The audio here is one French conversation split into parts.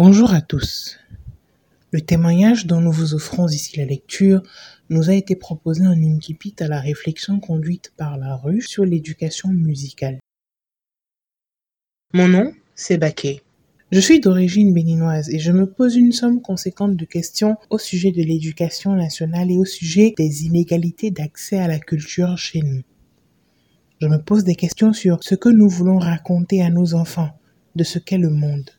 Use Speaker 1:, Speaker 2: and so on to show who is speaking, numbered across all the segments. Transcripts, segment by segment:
Speaker 1: Bonjour à tous. Le témoignage dont nous vous offrons ici la lecture nous a été proposé en incipit à la réflexion conduite par la rue sur l'éducation musicale. Mon nom, c'est Baké. Je suis d'origine béninoise et je me pose une somme conséquente de questions au sujet de l'éducation nationale et au sujet des inégalités d'accès à la culture chez nous. Je me pose des questions sur ce que nous voulons raconter à nos enfants de ce qu'est le monde.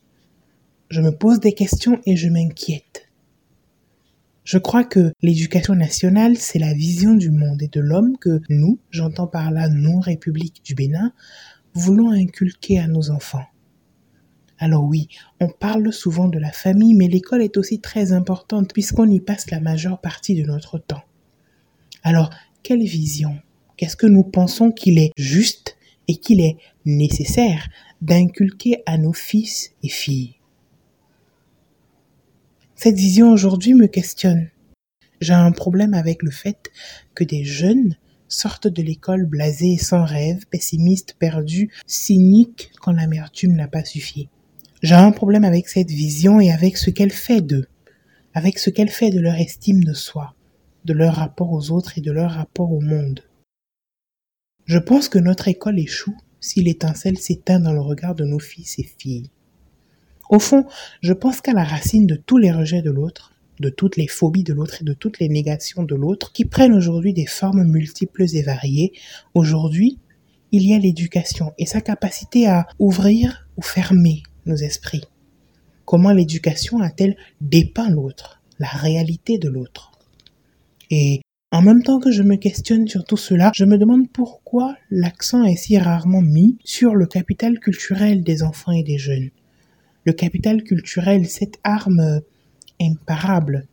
Speaker 1: Je me pose des questions et je m'inquiète. Je crois que l'éducation nationale, c'est la vision du monde et de l'homme que nous, j'entends par là nous, République du Bénin, voulons inculquer à nos enfants. Alors oui, on parle souvent de la famille, mais l'école est aussi très importante puisqu'on y passe la majeure partie de notre temps. Alors, quelle vision? Qu'est-ce que nous pensons qu'il est juste et qu'il est nécessaire d'inculquer à nos fils et filles? Cette vision aujourd'hui me questionne. J'ai un problème avec le fait que des jeunes sortent de l'école blasés, sans rêve, pessimistes, perdus, cyniques quand l'amertume n'a pas suffi. J'ai un problème avec cette vision et avec ce qu'elle fait d'eux, avec ce qu'elle fait de leur estime de soi, de leur rapport aux autres et de leur rapport au monde. Je pense que notre école échoue si l'étincelle s'éteint dans le regard de nos fils et filles. Au fond, je pense qu'à la racine de tous les rejets de l'autre, de toutes les phobies de l'autre et de toutes les négations de l'autre, qui prennent aujourd'hui des formes multiples et variées, aujourd'hui, il y a l'éducation et sa capacité à ouvrir ou fermer nos esprits. Comment l'éducation a-t-elle dépeint l'autre, la réalité de l'autre? Et en même temps que je me questionne sur tout cela, je me demande pourquoi l'accent est si rarement mis sur le capital culturel des enfants et des jeunes le capital culturel, cette arme imparable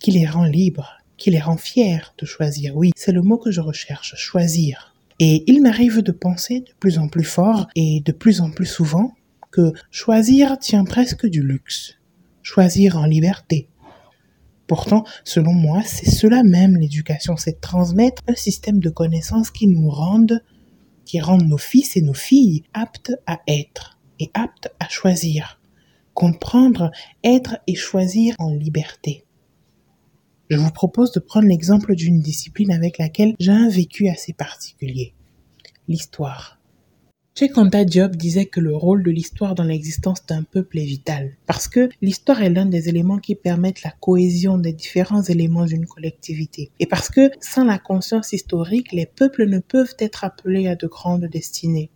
Speaker 1: qui les rend libres, qui les rend fiers de choisir. Oui, c'est le mot que je recherche, choisir. Et il m'arrive de penser de plus en plus fort et de plus en plus souvent que choisir tient presque du luxe. Choisir en liberté. Pourtant, selon moi, c'est cela même l'éducation, c'est transmettre un système de connaissances qui nous rendent, qui rendent nos fils et nos filles aptes à être et aptes à choisir comprendre, être et choisir en liberté. Je vous propose de prendre l'exemple d'une discipline avec laquelle j'ai un vécu assez particulier, l'histoire. Cheikh Diop disait que le rôle de l'histoire dans l'existence d'un peuple est vital, parce que l'histoire est l'un des éléments qui permettent la cohésion des différents éléments d'une collectivité, et parce que sans la conscience historique, les peuples ne peuvent être appelés à de grandes destinées.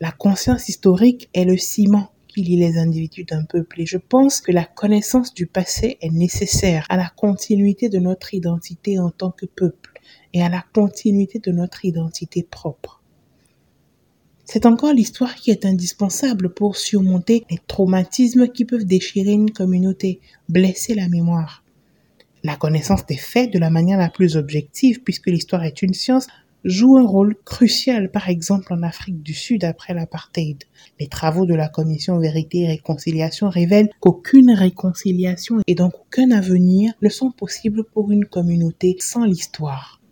Speaker 1: La conscience historique est le ciment les individus d'un peuple. Et je pense que la connaissance du passé est nécessaire à la continuité de notre identité en tant que peuple et à la continuité de notre identité propre. C'est encore l'histoire qui est indispensable pour surmonter les traumatismes qui peuvent déchirer une communauté, blesser la mémoire. La connaissance des faits de la manière la plus objective, puisque l'histoire est une science, joue un rôle crucial, par exemple en Afrique du Sud après l'apartheid. Les travaux de la commission Vérité et Réconciliation révèlent qu'aucune réconciliation et donc aucun avenir ne sont possibles pour une communauté sans l'histoire.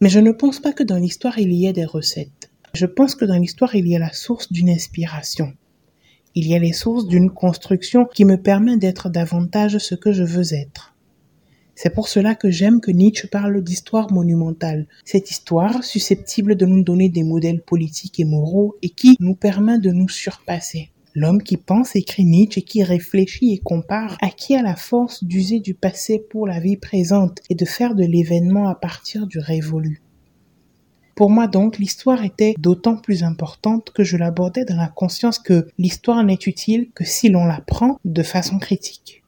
Speaker 1: Mais je ne pense pas que dans l'histoire il y ait des recettes. Je pense que dans l'histoire il y a la source d'une inspiration. Il y a les sources d'une construction qui me permet d'être davantage ce que je veux être. C'est pour cela que j'aime que Nietzsche parle d'histoire monumentale. Cette histoire susceptible de nous donner des modèles politiques et moraux et qui nous permet de nous surpasser. L'homme qui pense, écrit Nietzsche, et qui réfléchit et compare, qui a la force d'user du passé pour la vie présente et de faire de l'événement à partir du révolu. Pour moi donc, l'histoire était d'autant plus importante que je l'abordais dans la conscience que l'histoire n'est utile que si l'on la prend de façon critique.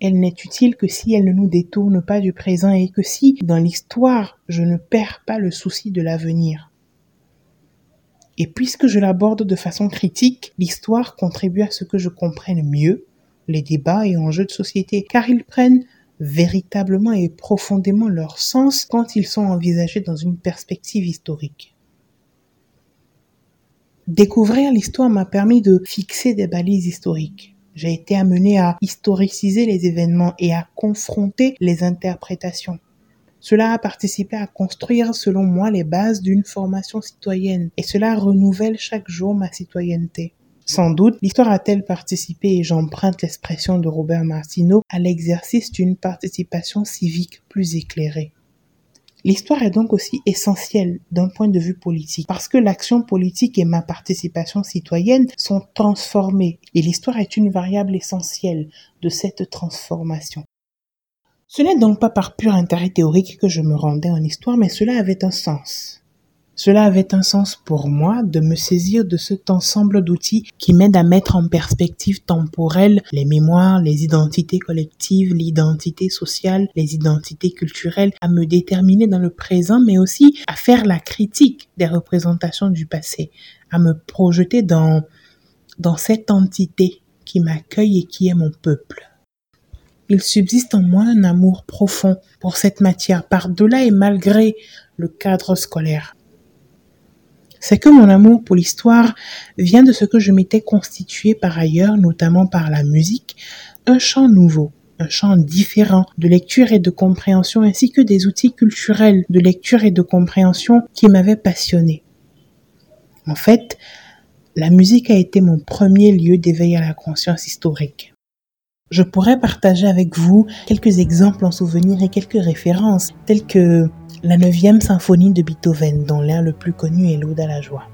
Speaker 1: Elle n'est utile que si elle ne nous détourne pas du présent et que si, dans l'histoire, je ne perds pas le souci de l'avenir. Et puisque je l'aborde de façon critique, l'histoire contribue à ce que je comprenne mieux les débats et enjeux de société, car ils prennent véritablement et profondément leur sens quand ils sont envisagés dans une perspective historique. Découvrir l'histoire m'a permis de fixer des balises historiques. J'ai été amené à historiciser les événements et à confronter les interprétations. Cela a participé à construire, selon moi, les bases d'une formation citoyenne et cela renouvelle chaque jour ma citoyenneté. Sans doute, l'histoire a-t-elle participé, et j'emprunte l'expression de Robert Martineau, à l'exercice d'une participation civique plus éclairée. L'histoire est donc aussi essentielle d'un point de vue politique, parce que l'action politique et ma participation citoyenne sont transformées, et l'histoire est une variable essentielle de cette transformation. Ce n'est donc pas par pur intérêt théorique que je me rendais en histoire, mais cela avait un sens. Cela avait un sens pour moi de me saisir de cet ensemble d'outils qui m'aident à mettre en perspective temporelle les mémoires, les identités collectives, l'identité sociale, les identités culturelles, à me déterminer dans le présent, mais aussi à faire la critique des représentations du passé, à me projeter dans, cette entité qui m'accueille et qui est mon peuple. Il subsiste en moi un amour profond pour cette matière par-delà et malgré le cadre scolaire c'est que mon amour pour l'histoire vient de ce que je m'étais constitué par ailleurs, notamment par la musique, un champ nouveau, un champ différent de lecture et de compréhension ainsi que des outils culturels de lecture et de compréhension qui m'avaient passionné. En fait, la musique a été mon premier lieu d'éveil à la conscience historique. Je pourrais partager avec vous quelques exemples en souvenir et quelques références, telles que la neuvième symphonie de Beethoven, dont l'air le plus connu est l'Ode à la joie.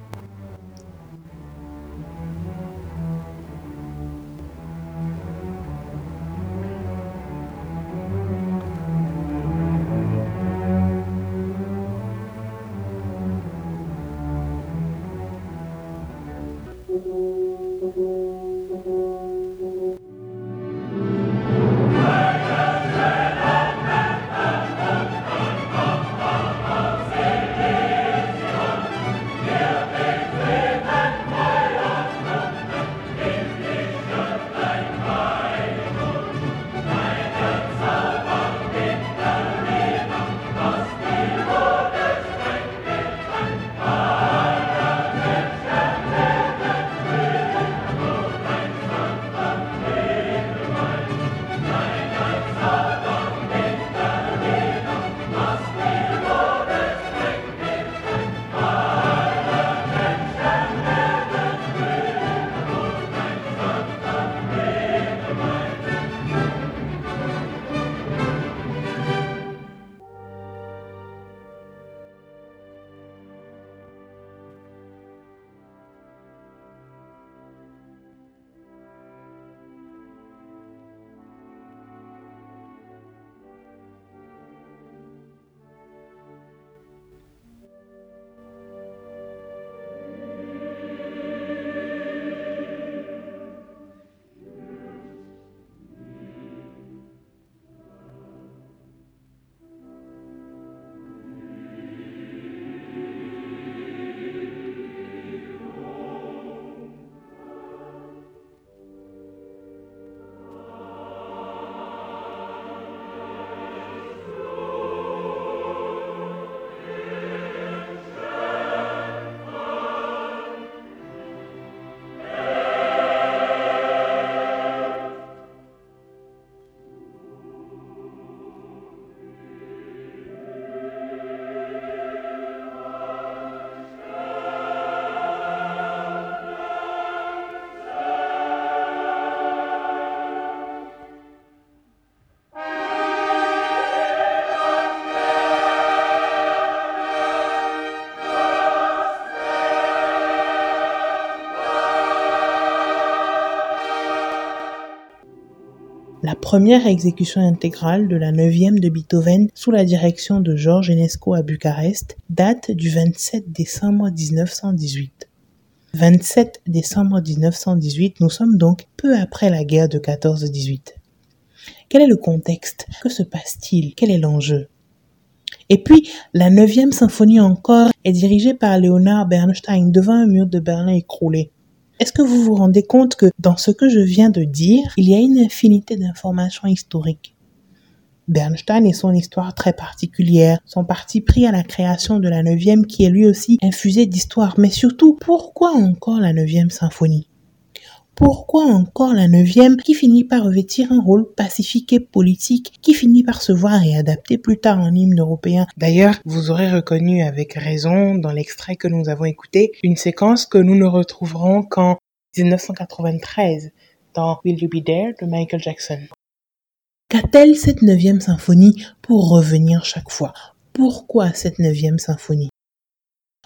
Speaker 1: Première exécution intégrale de la neuvième de Beethoven sous la direction de Georges Enesco à Bucarest date du 27 décembre 1918. 27 décembre 1918, nous sommes donc peu après la guerre de 14-18. Quel est le contexte? Que se passe-t-il? Quel est l'enjeu? Et puis, la neuvième symphonie encore est dirigée par Leonard Bernstein devant un mur de Berlin écroulé. Est-ce que vous vous rendez compte que dans ce que je viens de dire, il y a une infinité d'informations historiques? Bernstein et son histoire très particulière, son parti pris à la création de la neuvième qui est lui aussi infusé d'histoire, mais surtout, pourquoi encore la neuvième symphonie? Pourquoi encore la neuvième qui finit par revêtir un rôle pacifique et politique, qui finit par se voir réadapté plus tard en hymne européen? D'ailleurs, vous aurez reconnu avec raison dans l'extrait que nous avons écouté une séquence que nous ne retrouverons qu'en 1993 dans Will You Be There de Michael Jackson. Qu'a-t-elle cette neuvième symphonie pour revenir chaque fois? Pourquoi cette neuvième symphonie?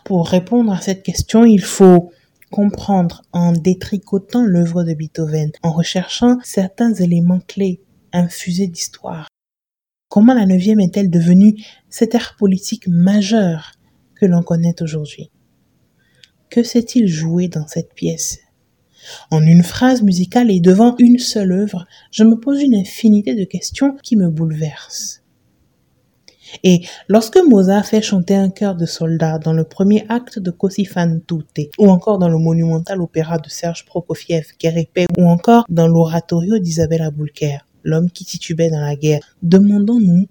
Speaker 1: Pour répondre à cette question, il faut comprendre en détricotant l'œuvre de Beethoven, en recherchant certains éléments clés infusés d'histoire. Comment la neuvième est-elle devenue cet art politique majeur que l'on connaît aujourd'hui? Que s'est-il joué dans cette pièce? En une phrase musicale et devant une seule œuvre, je me pose une infinité de questions qui me bouleversent. Et lorsque Mozart fait chanter un chœur de soldats dans le premier acte de Così fan ou encore dans le monumental opéra de Serge Prokofiev, Guerre ou encore dans l'oratorio d'Isabella Boulker, l'homme qui titubait dans la guerre, demandons-nous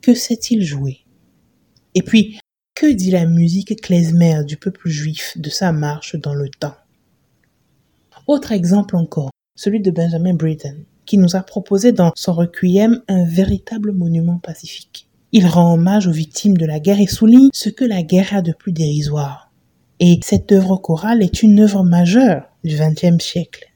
Speaker 1: que s'est-il joué Et puis, que dit la musique klezmer du peuple juif de sa marche dans le temps? Autre exemple encore, celui de Benjamin Britten, qui nous a proposé dans son requiem un véritable monument pacifique. Il rend hommage aux victimes de la guerre et souligne ce que la guerre a de plus dérisoire. Et cette œuvre chorale est une œuvre majeure du XXe siècle.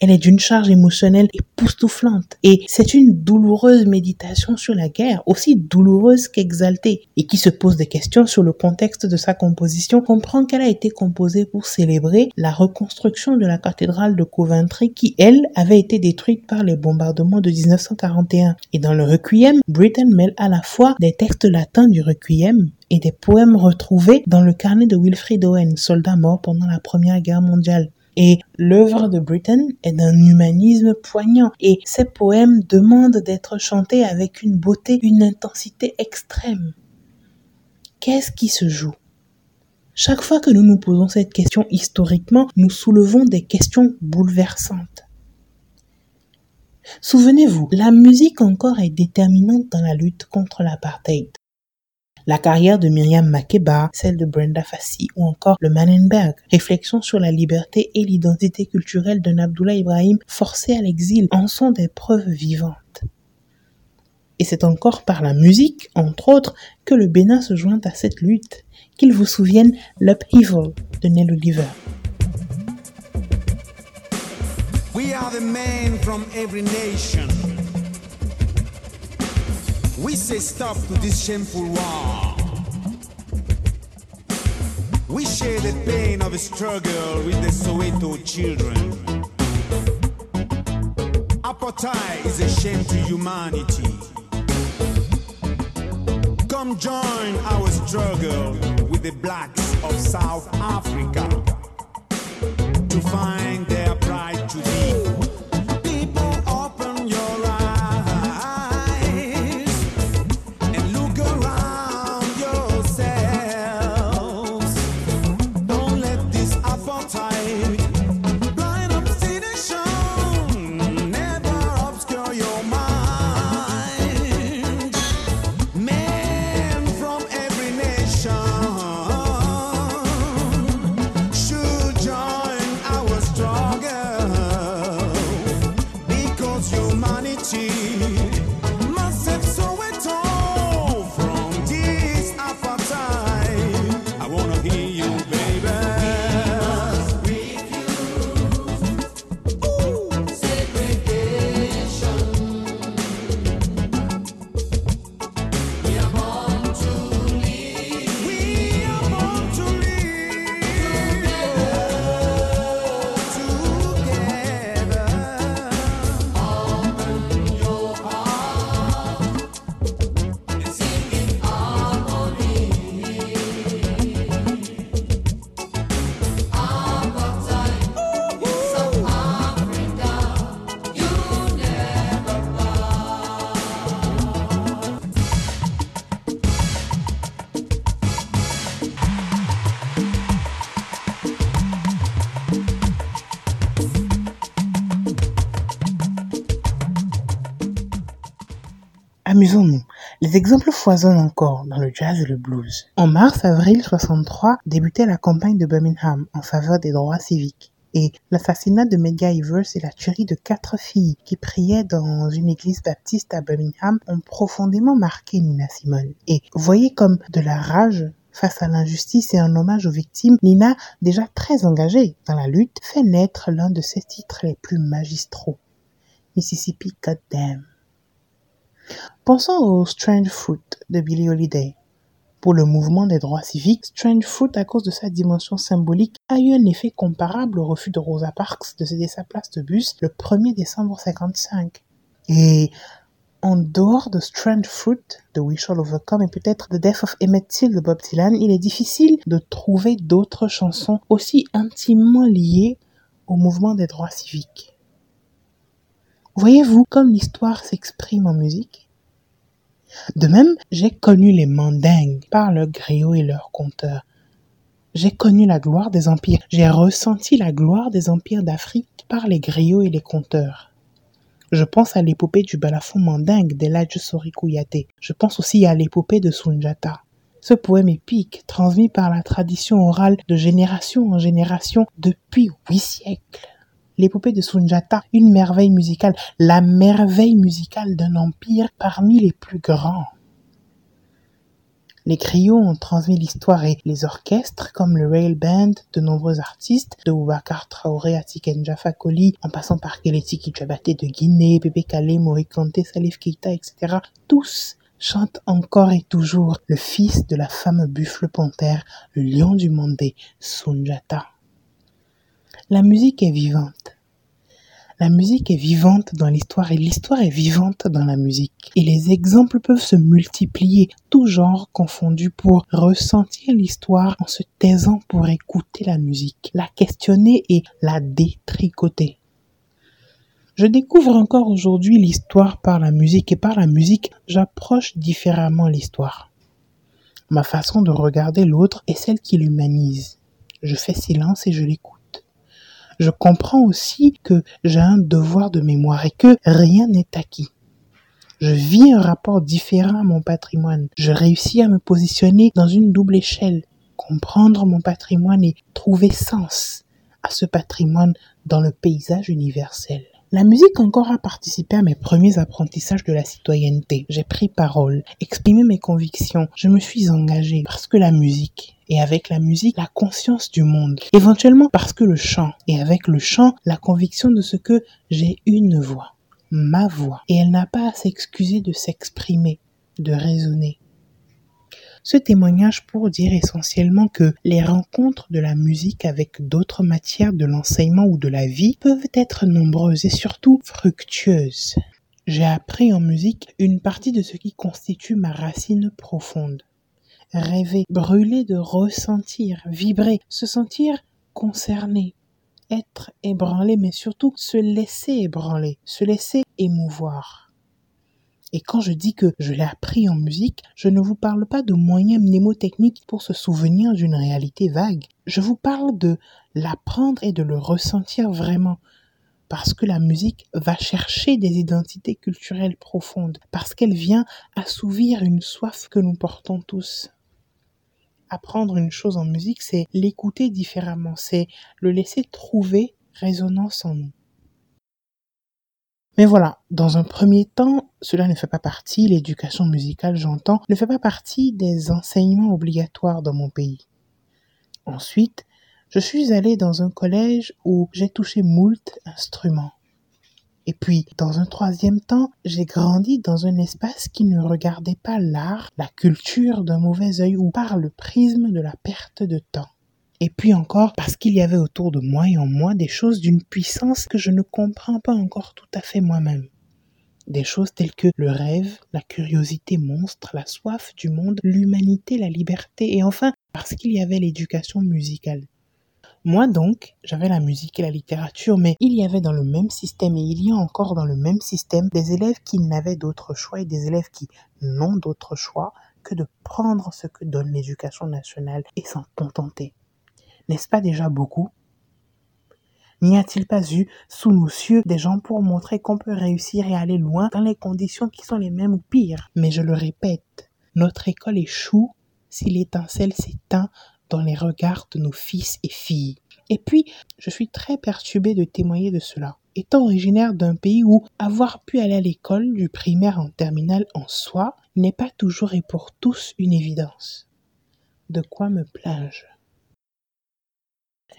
Speaker 1: Elle est d'une charge émotionnelle époustouflante. Et c'est une douloureuse méditation sur la guerre, aussi douloureuse qu'exaltée, et qui se pose des questions sur le contexte de sa composition, comprend qu'elle a été composée pour célébrer la reconstruction de la cathédrale de Coventry qui, elle, avait été détruite par les bombardements de 1941. Et dans le Requiem, Britten mêle à la fois des textes latins du Requiem et des poèmes retrouvés dans le carnet de Wilfrid Owen, soldat mort pendant la Première Guerre mondiale. Et l'œuvre de Britten est d'un humanisme poignant et ses poèmes demandent d'être chantés avec une beauté, une intensité extrême. Qu'est-ce qui se joue? Chaque fois que nous nous posons cette question historiquement, nous soulevons des questions bouleversantes. Souvenez-vous, la musique encore est déterminante dans la lutte contre l'apartheid la carrière de Myriam Makeba, celle de Brenda Fassi ou encore le Mannenberg. Réflexion sur la liberté et l'identité culturelle d'un Abdullah Ibrahim forcé à l'exil en sont des preuves vivantes. Et c'est encore par la musique, entre autres, que le Bénin se joint à cette lutte. Qu'il vous souvienne l'Upheaval de Nell Oliver. Nation. We say stop to this shameful war. We share the pain of a struggle with the Soweto children. Apartheid is a shame to humanity. Come join our struggle with the blacks of South Africa to find their Les exemples foisonnent encore dans le jazz et le blues. En mars-avril 63 débutait la campagne de Birmingham en faveur des droits civiques. Et l'assassinat de Medgar Evers et la tuerie de quatre filles qui priaient dans une église baptiste à Birmingham ont profondément marqué Nina Simone. Et voyez comme de la rage face à l'injustice et un hommage aux victimes, Nina, déjà très engagée dans la lutte, fait naître l'un de ses titres les plus magistraux. Mississippi Goddamn. Pensons au Strange Fruit de Billie Holiday. Pour le mouvement des droits civiques, Strange Fruit, à cause de sa dimension symbolique, a eu un effet comparable au refus de Rosa Parks de céder sa place de bus le 1er décembre 55. Et en dehors de Strange Fruit de We Shall Overcome et peut-être The Death of Emmett Till de Bob Dylan, il est difficile de trouver d'autres chansons aussi intimement liées au mouvement des droits civiques. Voyez-vous comme l'histoire s'exprime en musique? De même, j'ai connu les mandingues par leurs griots et leurs conteurs. J'ai connu la gloire des empires. J'ai ressenti la gloire des empires d'Afrique par les griots et les conteurs. Je pense à l'épopée du balafon mandingue d'Eladj Sori Je pense aussi à l'épopée de Sunjata. Ce poème épique, transmis par la tradition orale de génération en génération depuis huit siècles l'épopée de Sunjata, une merveille musicale, la merveille musicale d'un empire parmi les plus grands. Les griots ont transmis l'histoire et les orchestres, comme le Rail Band, de nombreux artistes, de Boubacar Traoré à Tiken Jaffa en passant par Keleti Kichabate de Guinée, Bébé Kale, Morikante, Salif Keita, etc., tous chantent encore et toujours le fils de la femme buffle panthère, le lion du Mandé, Sunjata. La musique est vivante. La musique est vivante dans l'histoire et l'histoire est vivante dans la musique. Et les exemples peuvent se multiplier, tout genre confondu pour ressentir l'histoire en se taisant pour écouter la musique, la questionner et la détricoter. Je découvre encore aujourd'hui l'histoire par la musique et par la musique, j'approche différemment l'histoire. Ma façon de regarder l'autre est celle qui l'humanise. Je fais silence et je l'écoute je comprends aussi que j'ai un devoir de mémoire et que rien n'est acquis. Je vis un rapport différent à mon patrimoine. Je réussis à me positionner dans une double échelle, comprendre mon patrimoine et trouver sens à ce patrimoine dans le paysage universel. La musique encore a participé à mes premiers apprentissages de la citoyenneté. J'ai pris parole, exprimé mes convictions, je me suis engagé parce que la musique, et avec la musique, la conscience du monde. Éventuellement parce que le chant, et avec le chant, la conviction de ce que j'ai une voix, ma voix, et elle n'a pas à s'excuser de s'exprimer, de raisonner ce témoignage pour dire essentiellement que les rencontres de la musique avec d'autres matières de l'enseignement ou de la vie peuvent être nombreuses et surtout fructueuses. J'ai appris en musique une partie de ce qui constitue ma racine profonde. Rêver, brûler de ressentir, vibrer, se sentir concerné, être ébranlé, mais surtout se laisser ébranler, se laisser émouvoir. Et quand je dis que je l'ai appris en musique, je ne vous parle pas de moyens mnémotechniques pour se souvenir d'une réalité vague. Je vous parle de l'apprendre et de le ressentir vraiment. Parce que la musique va chercher des identités culturelles profondes, parce qu'elle vient assouvir une soif que nous portons tous. Apprendre une chose en musique, c'est l'écouter différemment, c'est le laisser trouver résonance en nous. Mais voilà, dans un premier temps, cela ne fait pas partie, l'éducation musicale, j'entends, ne fait pas partie des enseignements obligatoires dans mon pays. Ensuite, je suis allé dans un collège où j'ai touché moult instruments. Et puis, dans un troisième temps, j'ai grandi dans un espace qui ne regardait pas l'art, la culture d'un mauvais œil ou par le prisme de la perte de temps. Et puis encore parce qu'il y avait autour de moi et en moi des choses d'une puissance que je ne comprends pas encore tout à fait moi-même. Des choses telles que le rêve, la curiosité monstre, la soif du monde, l'humanité, la liberté, et enfin parce qu'il y avait l'éducation musicale. Moi donc, j'avais la musique et la littérature, mais il y avait dans le même système, et il y a encore dans le même système, des élèves qui n'avaient d'autre choix et des élèves qui n'ont d'autre choix que de prendre ce que donne l'éducation nationale et s'en contenter. N'est-ce pas déjà beaucoup? N'y a-t-il pas eu sous nos cieux des gens pour montrer qu'on peut réussir et aller loin dans les conditions qui sont les mêmes ou pires? Mais je le répète, notre école échoue si l'étincelle s'éteint dans les regards de nos fils et filles. Et puis, je suis très perturbée de témoigner de cela. Étant originaire d'un pays où avoir pu aller à l'école du primaire en terminale en soi n'est pas toujours et pour tous une évidence. de quoi me plage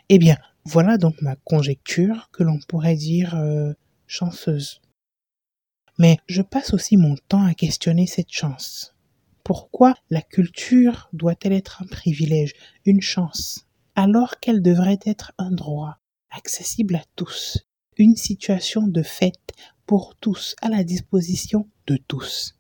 Speaker 1: Eh bien, voilà donc ma conjecture que l'on pourrait dire euh, chanceuse. Mais je passe aussi mon temps à questionner cette chance. Pourquoi la culture doit-elle être un privilège, une chance, alors qu'elle devrait être un droit, accessible à tous, une situation de fait pour tous, à la disposition de tous.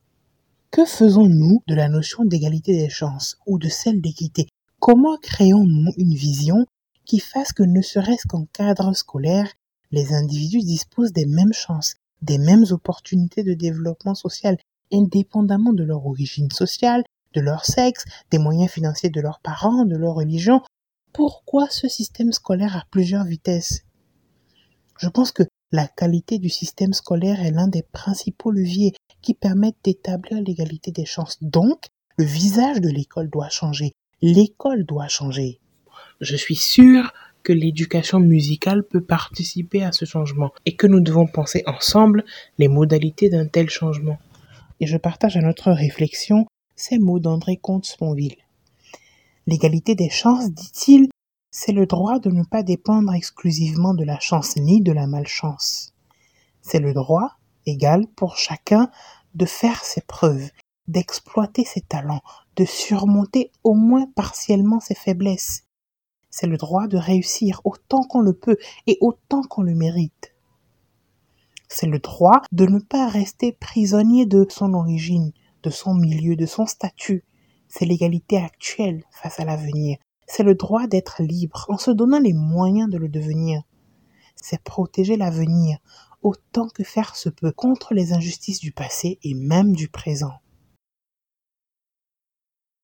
Speaker 1: Que faisons-nous de la notion d'égalité des chances ou de celle d'équité? Comment créons-nous une vision qui fasse que ne serait-ce qu'en cadre scolaire, les individus disposent des mêmes chances, des mêmes opportunités de développement social indépendamment de leur origine sociale, de leur sexe, des moyens financiers de leurs parents, de leur religion. Pourquoi ce système scolaire à plusieurs vitesses? Je pense que la qualité du système scolaire est l'un des principaux leviers qui permettent d'établir l'égalité des chances. Donc, le visage de l'école doit changer. L'école doit changer. Je suis sûr que l'éducation musicale peut participer à ce changement et que nous devons penser ensemble les modalités d'un tel changement et je partage à notre réflexion ces mots d'André Comte-Sponville. L'égalité des chances, dit-il, c'est le droit de ne pas dépendre exclusivement de la chance ni de la malchance. C'est le droit, égal pour chacun, de faire ses preuves, d'exploiter ses talents, de surmonter au moins partiellement ses faiblesses. C'est le droit de réussir autant qu'on le peut et autant qu'on le mérite. C'est le droit de ne pas rester prisonnier de son origine, de son milieu, de son statut. C'est l'égalité actuelle face à l'avenir. C'est le droit d'être libre en se donnant les moyens de le devenir. C'est protéger l'avenir autant que faire se peut contre les injustices du passé et même du présent.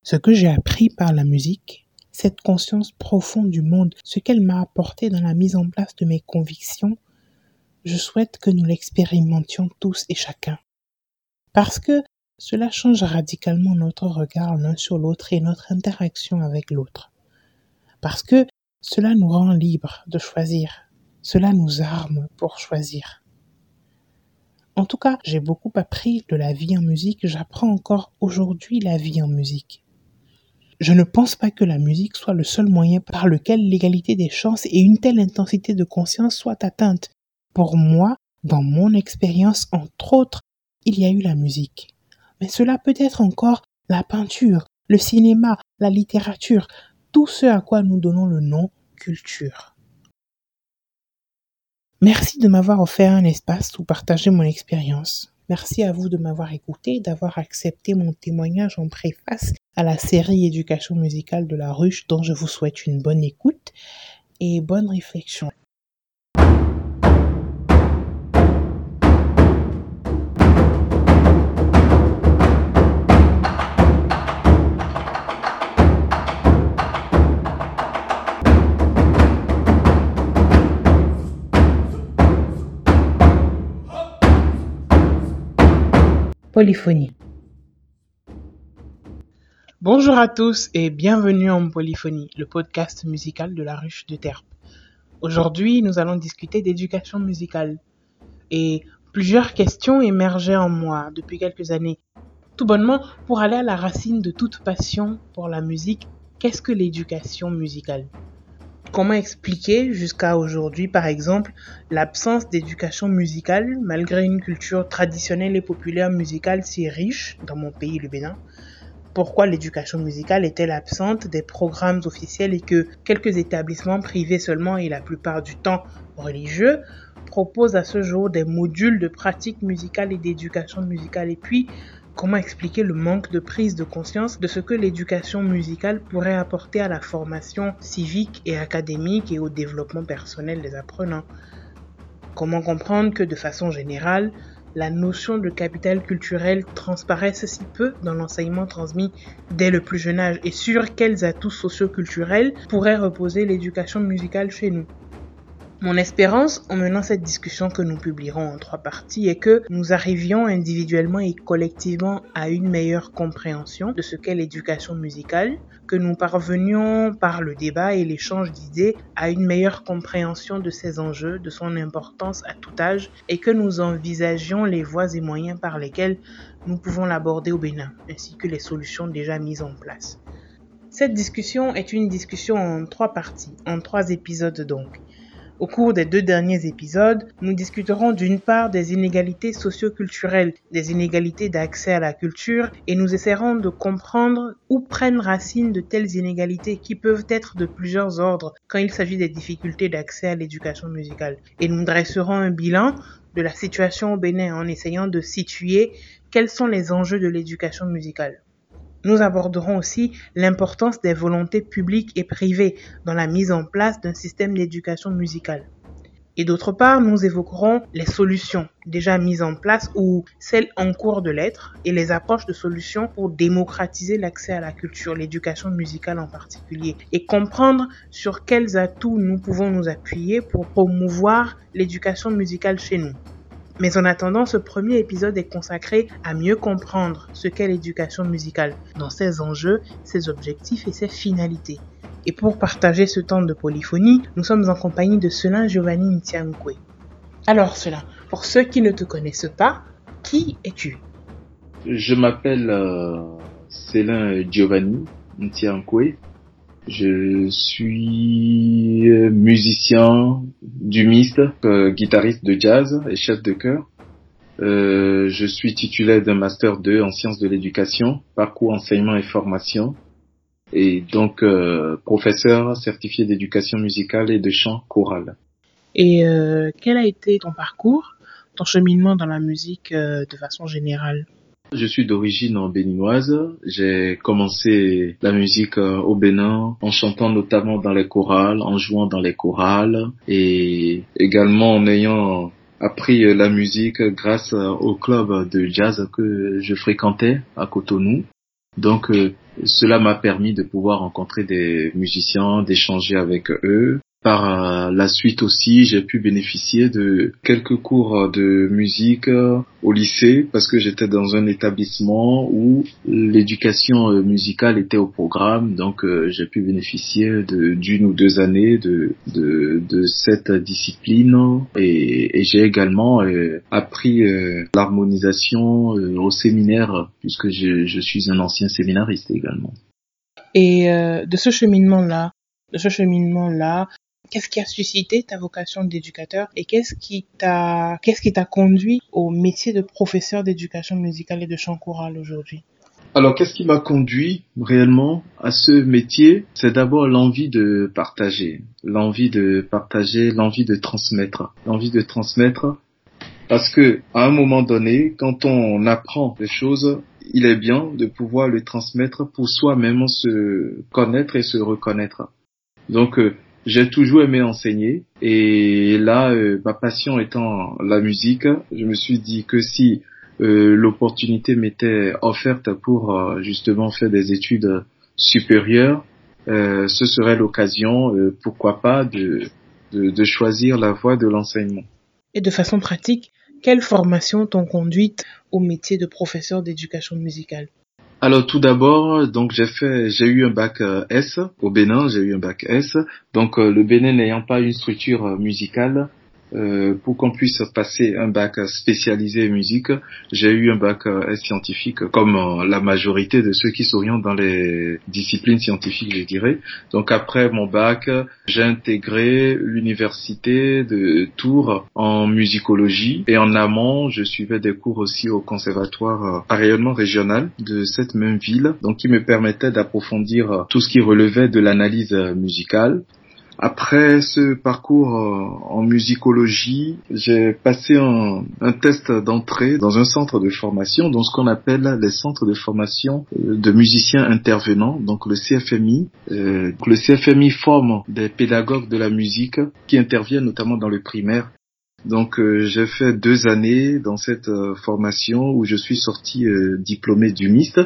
Speaker 1: Ce que j'ai appris par la musique, cette conscience profonde du monde, ce qu'elle m'a apporté dans la mise en place de mes convictions, je souhaite que nous l'expérimentions tous et chacun. Parce que cela change radicalement notre regard l'un sur l'autre et notre interaction avec l'autre. Parce que cela nous rend libres de choisir. Cela nous arme pour choisir. En tout cas, j'ai beaucoup appris de la vie en musique. J'apprends encore aujourd'hui la vie en musique. Je ne pense pas que la musique soit le seul moyen par lequel l'égalité des chances et une telle intensité de conscience soient atteintes. Pour moi, dans mon expérience, entre autres, il y a eu la musique. Mais cela peut être encore la peinture, le cinéma, la littérature, tout ce à quoi nous donnons le nom culture. Merci de m'avoir offert un espace où partager mon expérience. Merci à vous de m'avoir écouté, d'avoir accepté mon témoignage en préface à la série éducation musicale de la ruche dont je vous souhaite une bonne écoute et bonne réflexion. Polyphonie. Bonjour à tous et bienvenue en Polyphonie, le podcast musical de la ruche de Terpe. Aujourd'hui, nous allons discuter d'éducation musicale. Et plusieurs questions émergeaient en moi depuis quelques années. Tout bonnement, pour aller à la racine de toute passion pour la musique, qu'est-ce que l'éducation musicale? Comment expliquer jusqu'à aujourd'hui, par exemple, l'absence d'éducation musicale malgré une culture traditionnelle et populaire musicale si riche dans mon pays, le Bénin Pourquoi l'éducation musicale est-elle absente des programmes officiels et que quelques établissements privés seulement et la plupart du temps religieux proposent à ce jour des modules de pratique musicale et d'éducation musicale? Et puis, Comment expliquer le manque de prise de conscience de ce que l'éducation musicale pourrait apporter à la formation civique et académique et au développement personnel des apprenants? Comment comprendre que de façon générale, la notion de capital culturel transparaisse si peu dans l'enseignement transmis dès le plus jeune âge? Et sur quels atouts socioculturels pourrait reposer l'éducation musicale chez nous? Mon espérance en menant cette discussion que nous publierons en trois parties est que nous arrivions individuellement et collectivement à une meilleure compréhension de ce qu'est l'éducation musicale, que nous parvenions par le débat et l'échange d'idées à une meilleure compréhension de ses enjeux, de son importance à tout âge et que nous envisagions les voies et moyens par lesquels nous pouvons l'aborder au Bénin, ainsi que les solutions déjà mises en place. Cette discussion est une discussion en trois parties, en trois épisodes donc. Au cours des deux derniers épisodes, nous discuterons d'une part des inégalités socioculturelles, des inégalités d'accès à la culture, et nous essaierons de comprendre où prennent racine de telles inégalités qui peuvent être de plusieurs ordres quand il s'agit des difficultés d'accès à l'éducation musicale. Et nous dresserons un bilan de la situation au Bénin en essayant de situer quels sont les enjeux de l'éducation musicale. Nous aborderons aussi l'importance des volontés publiques et privées dans la mise en place d'un système d'éducation musicale. Et d'autre part, nous évoquerons les solutions déjà mises en place ou celles en cours de l'être et les approches de solutions pour démocratiser l'accès à la culture, l'éducation musicale en particulier, et comprendre sur quels atouts nous pouvons nous appuyer pour promouvoir l'éducation musicale chez nous. Mais en attendant, ce premier épisode est consacré à mieux comprendre ce qu'est l'éducation musicale, dans ses enjeux, ses objectifs et ses finalités. Et pour partager ce temps de polyphonie, nous sommes en compagnie de Selin Giovanni Ntiankwe. Alors Selin, pour ceux qui ne te connaissent pas, qui es-tu?
Speaker 2: Je m'appelle euh, Giovanni Ntiankwe. Je suis musicien, dumiste, euh, guitariste de jazz et chef de chœur. Euh, je suis titulaire d'un master 2 en sciences de l'éducation, parcours enseignement et formation, et donc euh, professeur certifié d'éducation musicale et de chant choral.
Speaker 1: Et quel a été ton parcours, ton cheminement dans la musique de façon générale?
Speaker 2: Je suis d'origine béninoise. J'ai commencé la musique euh, au Bénin en chantant notamment dans les chorales, en jouant dans les chorales et également en ayant appris la musique grâce au club de jazz que je fréquentais à Cotonou. Donc euh, cela m'a permis de pouvoir rencontrer des musiciens, d'échanger avec eux par la suite aussi, j'ai pu bénéficier de quelques cours de musique au lycée parce que j'étais dans un établissement où l'éducation musicale était au programme. Donc euh, j'ai pu bénéficier d'une ou deux années de, de, cette discipline et, j'ai également euh, appris euh, l'harmonisation au séminaire puisque je, je suis un ancien séminariste également.
Speaker 1: Et de ce cheminement-là, de ce cheminement-là, Qu'est-ce qui a suscité ta vocation d'éducateur et qu'est-ce qui t'a qu'est-ce qui t'a conduit au métier de professeur d'éducation musicale et de chant choral aujourd'hui?
Speaker 2: Alors, qu'est-ce qui m'a conduit réellement à ce métier? C'est d'abord l'envie de partager, l'envie de partager, l'envie de transmettre, l'envie de transmettre, parce que à un moment donné, quand on apprend des choses, il est bien de pouvoir le transmettre pour soi-même se connaître et se reconnaître. Donc, euh, j'ai toujours aimé enseigner et là, euh, ma passion étant la musique, je me suis dit que si euh, l'opportunité m'était offerte pour euh, justement faire des études supérieures, ce serait l'occasion, pourquoi pas, de, choisir la voie de l'enseignement.
Speaker 1: Et de façon pratique, quelles formations t'ont conduite au métier de professeur d'éducation musicale?
Speaker 2: Alors tout d'abord, donc j'ai fait, j'ai eu un bac euh, S au Bénin, j'ai eu un bac S. Donc euh, le Bénin n'ayant pas une structure euh, musicale, euh, pour qu'on puisse passer un bac spécialisé musique, j'ai eu un bac euh, scientifique comme euh, la majorité de ceux qui s'orientent dans les disciplines scientifiques, je dirais. Donc après mon bac, j'ai intégré l'université de Tours en musicologie et en amont, je suivais des cours aussi au conservatoire à rayonnement régional de cette même ville, donc qui me permettait d'approfondir tout ce qui relevait de l'analyse musicale après ce parcours euh, en musicologie, j'ai passé un, test d'entrée dans un centre de formation, dans ce qu'on appelle les centres de formation euh, de musiciens intervenants, donc le CFMI. Euh, le CFMI forme des pédagogues de la musique qui interviennent notamment dans le primaire. Donc j'ai fait deux années dans cette formation où je suis sorti diplômé du MIST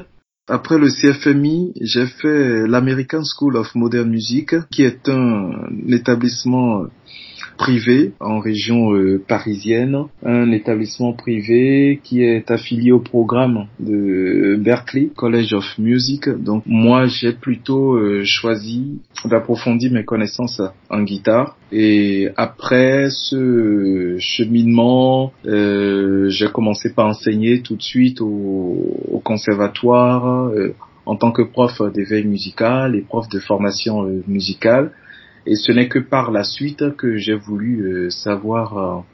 Speaker 2: après le CFMI, j'ai fait l'American School of Modern Music, qui est un, établissement privé en région euh, parisienne, un établissement privé qui est affilié au programme de Berkeley College of Music. Donc moi j'ai plutôt euh, choisi d'approfondir mes connaissances en guitare et après ce cheminement, euh, j'ai commencé par enseigner tout de suite au conservatoire en tant que prof d'éveil musical et prof de formation musicale. Et ce n'est que par la suite que j'ai voulu savoir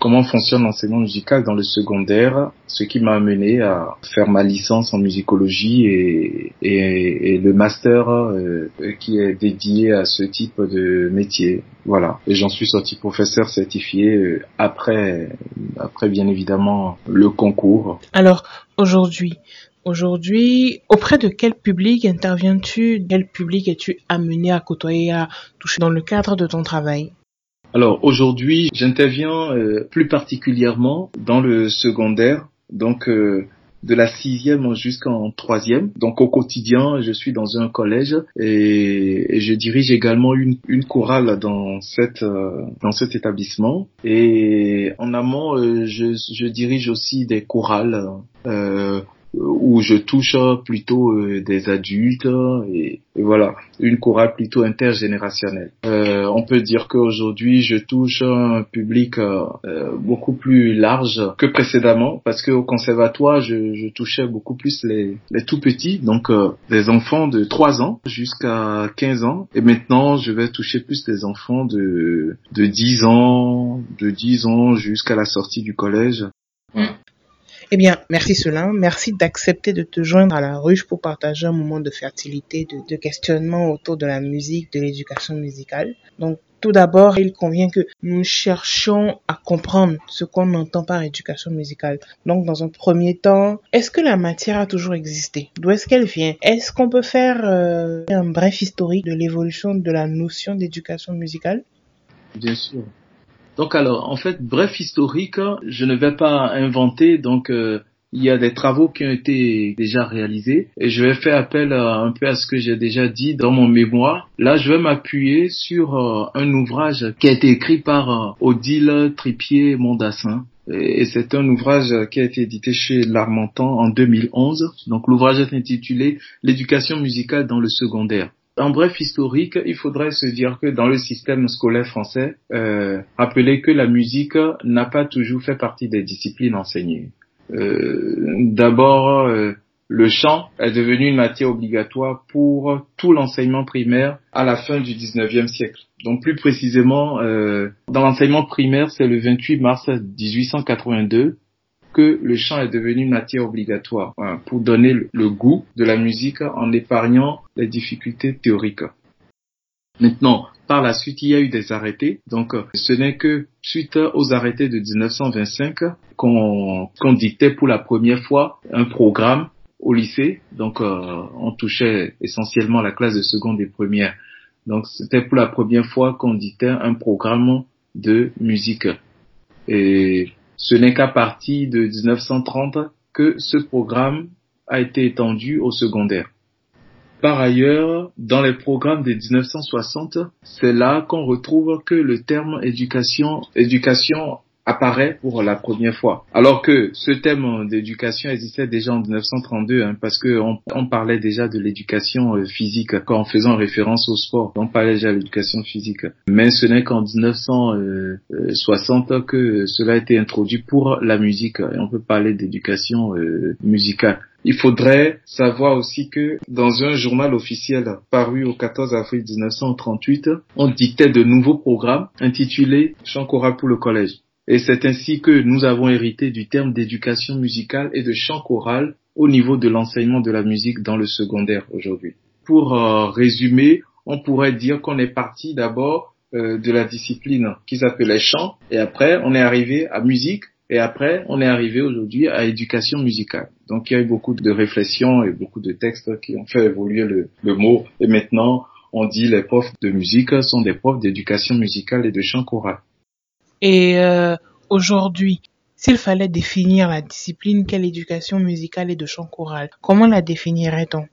Speaker 2: comment fonctionne l'enseignement musical dans le secondaire, ce qui m'a amené à faire ma licence en musicologie et, et, le master euh, qui est dédié à ce type de métier. Voilà. Et j'en suis sorti professeur certifié euh, après, après bien évidemment le concours.
Speaker 1: Alors aujourd'hui, Aujourd'hui, auprès de quel public interviens-tu? Quel public es-tu amené à côtoyer, à toucher dans le cadre de ton travail?
Speaker 2: Alors aujourd'hui, j'interviens euh, plus particulièrement dans le secondaire, donc euh, de la sixième jusqu'en troisième. Donc au quotidien, je suis dans un collège et, je dirige également une, une chorale dans cette euh, dans cet établissement. Et en amont, je, je dirige aussi des chorales où je touche plutôt euh, des adultes et, voilà une chorale plutôt intergénérationnelle. Euh, on peut dire qu'aujourd'hui je touche un public euh, beaucoup plus large que précédemment parce qu'au conservatoire je, je, touchais beaucoup plus les, les tout petits donc des enfants de 3 ans jusqu'à 15 ans et maintenant je vais toucher plus des enfants de de 10 ans de 10 ans jusqu'à la sortie du collège.
Speaker 1: Mmh. Eh bien, merci Solin, merci d'accepter de te joindre à la ruche pour partager un moment de fertilité, de, questionnement autour de la musique, de l'éducation musicale. Donc, tout d'abord, il convient que nous cherchions à comprendre ce qu'on entend par éducation musicale. Donc, dans un premier temps, est-ce que la matière a toujours existé? D'où est-ce qu'elle vient? Est-ce qu'on peut faire euh, un bref historique de l'évolution de la notion d'éducation musicale?
Speaker 2: Bien sûr. Donc alors, en fait, bref historique, je ne vais pas inventer, donc euh, il y a des travaux qui ont été déjà réalisés et je vais faire appel un peu à ce que j'ai déjà dit dans mon mémoire. Là, je vais m'appuyer sur euh, un ouvrage qui a été écrit par euh, Odile Tripier Mondassin. Et c'est un ouvrage qui a été édité chez L'Armentan en 2011. Donc l'ouvrage est intitulé L'éducation musicale dans le secondaire en bref historique, il faudrait se dire que dans le système scolaire français, euh, rappeler que la musique n'a pas toujours fait partie des disciplines enseignées. Euh, D'abord, euh, le chant est devenu une matière obligatoire pour tout l'enseignement primaire à la fin du 19e siècle. Donc plus précisément, euh, dans l'enseignement primaire, c'est le 28 mars 1882 que le chant est devenu matière obligatoire hein, pour donner le goût de la musique en épargnant les difficultés théoriques. Maintenant, par la suite, il y a eu des arrêtés. Donc, ce n'est que suite aux arrêtés de 1925 qu'on dictait pour la première fois un programme au lycée. Donc, euh, on touchait essentiellement la classe de seconde et première. Donc, c'était pour la première fois qu'on dictait un programme de musique. Et ce n'est qu'à partir de 1930 que ce programme a été étendu au secondaire. Par ailleurs, dans les programmes de 1960, c'est là qu'on retrouve que le terme éducation, éducation apparaît pour la première fois. Alors que ce thème d'éducation existait déjà en 1932, hein, parce que on, parlait déjà de l'éducation euh, physique en faisant référence au sport. On parlait déjà de l'éducation physique. Mais ce n'est qu'en 1960 que cela a été introduit pour la musique. Et on peut parler d'éducation euh, musicale. Il faudrait savoir aussi que dans un journal officiel paru au 14 avril 1938, on dictait de nouveaux programmes intitulés Chant choral pour le collège. Et c'est ainsi que nous avons hérité du terme d'éducation musicale et de chant choral au niveau de l'enseignement de la musique dans le secondaire aujourd'hui. Pour euh, résumer, on pourrait dire qu'on est parti d'abord euh, de la discipline qui s'appelait chant et après on est arrivé à musique et après on est arrivé aujourd'hui à éducation musicale. Donc il y a eu beaucoup de réflexions et beaucoup de textes qui ont fait évoluer le, le mot et maintenant on dit les profs de musique sont des profs d'éducation musicale et de chant choral.
Speaker 1: Et euh, aujourd'hui, s'il fallait définir la discipline qu'est l'éducation musicale et de chant choral, comment la définirait-on?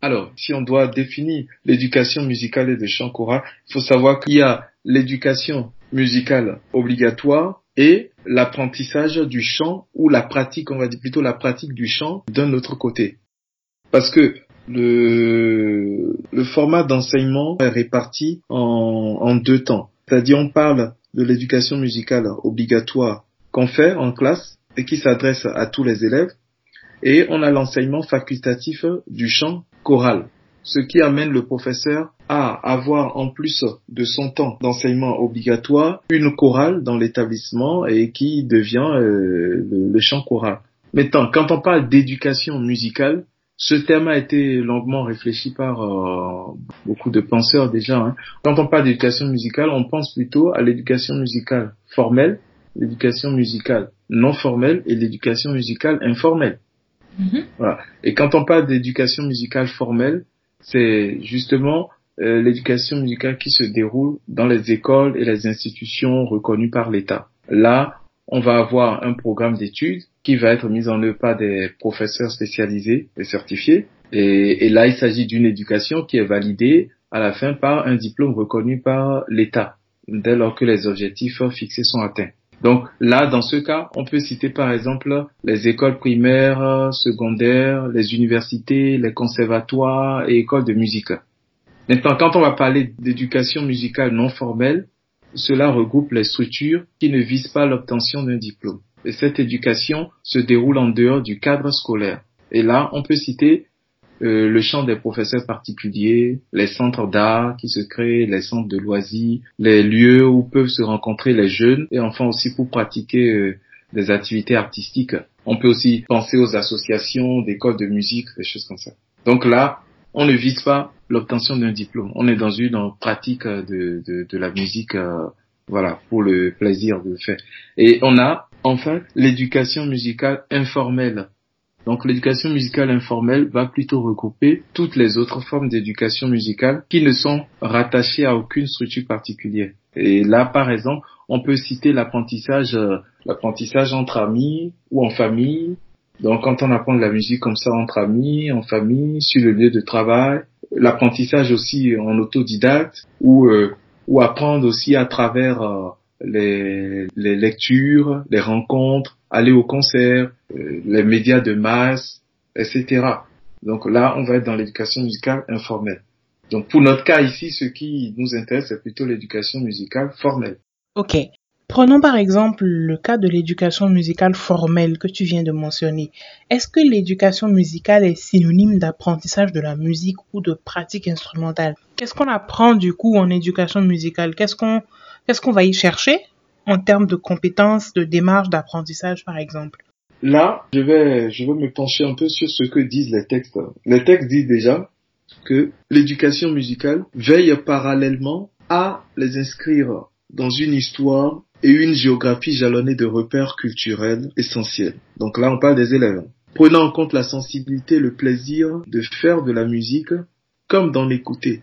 Speaker 2: Alors, si on doit définir l'éducation musicale et de chant choral, il faut savoir qu'il y a l'éducation musicale obligatoire et l'apprentissage du chant ou la pratique, on va dire plutôt la pratique du chant d'un autre côté. Parce que le, le format d'enseignement est réparti en, en deux temps. C'est-à-dire on parle de l'éducation musicale obligatoire qu'on fait en classe et qui s'adresse à tous les élèves. Et on a l'enseignement facultatif du chant choral, ce qui amène le professeur à avoir en plus de son temps d'enseignement obligatoire une chorale dans l'établissement et qui devient euh, le, chant choral. Maintenant, quand on parle d'éducation musicale, ce terme a été longuement réfléchi par euh, beaucoup de penseurs déjà. Hein. Quand on parle d'éducation musicale, on pense plutôt à l'éducation musicale formelle, l'éducation musicale non formelle et l'éducation musicale informelle. Mm-hmm. Voilà. Et quand on parle d'éducation musicale formelle, c'est justement euh, l'éducation musicale qui se déroule dans les écoles et les institutions reconnues par l'État. Là, on va avoir un programme d'études qui va être mis en œuvre par des professeurs spécialisés et certifiés. Et, et là, il s'agit d'une éducation qui est validée à la fin par un diplôme reconnu par l'État, dès lors que les objectifs fixés sont atteints. Donc là, dans ce cas, on peut citer par exemple les écoles primaires, secondaires, les universités, les conservatoires et écoles de musique. Maintenant, quand on va parler d'éducation musicale non formelle, cela regroupe les structures qui ne visent pas l'obtention d'un diplôme. Et cette éducation se déroule en dehors du cadre scolaire. Et là, on peut citer euh, le champ des professeurs particuliers, les centres d'art qui se créent, les centres de loisirs, les lieux où peuvent se rencontrer les jeunes et enfin aussi pour pratiquer euh, des activités artistiques. On peut aussi penser aux associations, d'écoles de musique, des choses comme ça. Donc là, on ne vise pas l'obtention d'un diplôme. On est dans une pratique de, de, de la musique, euh, voilà, pour le plaisir de le faire. Et on a enfin l'éducation musicale informelle. Donc l'éducation musicale informelle va plutôt regrouper toutes les autres formes d'éducation musicale qui ne sont rattachées à aucune structure particulière. Et là, par exemple, on peut citer l'apprentissage, euh, l'apprentissage entre amis ou en famille, donc quand on apprend de la musique comme ça entre amis, en famille, sur le lieu de travail, l'apprentissage aussi en autodidacte ou euh, ou apprendre aussi à travers euh, les, lectures, les rencontres, aller au concert, euh, les médias de masse, etc. Donc là, on va être dans l'éducation musicale informelle. Donc pour notre cas ici, ce qui nous intéresse, c'est plutôt l'éducation musicale formelle.
Speaker 1: Ok. Prenons par exemple le cas de l'éducation musicale formelle que tu viens de mentionner. Est-ce que l'éducation musicale est synonyme d'apprentissage de la musique ou de pratique instrumentale Qu'est-ce qu'on apprend du coup en éducation musicale? Qu'est-ce qu'on qu'est-ce qu'on va y chercher en termes de compétences, de démarche, d'apprentissage par exemple?
Speaker 2: Là, je vais je vais me pencher un peu sur ce que disent les textes. Les textes disent déjà que l'éducation musicale veille parallèlement à les inscrire dans une histoire et une géographie jalonnée de repères culturels essentiels. Donc là, on parle des élèves. Prenant en compte la sensibilité le plaisir de faire de la musique comme d'en écouter.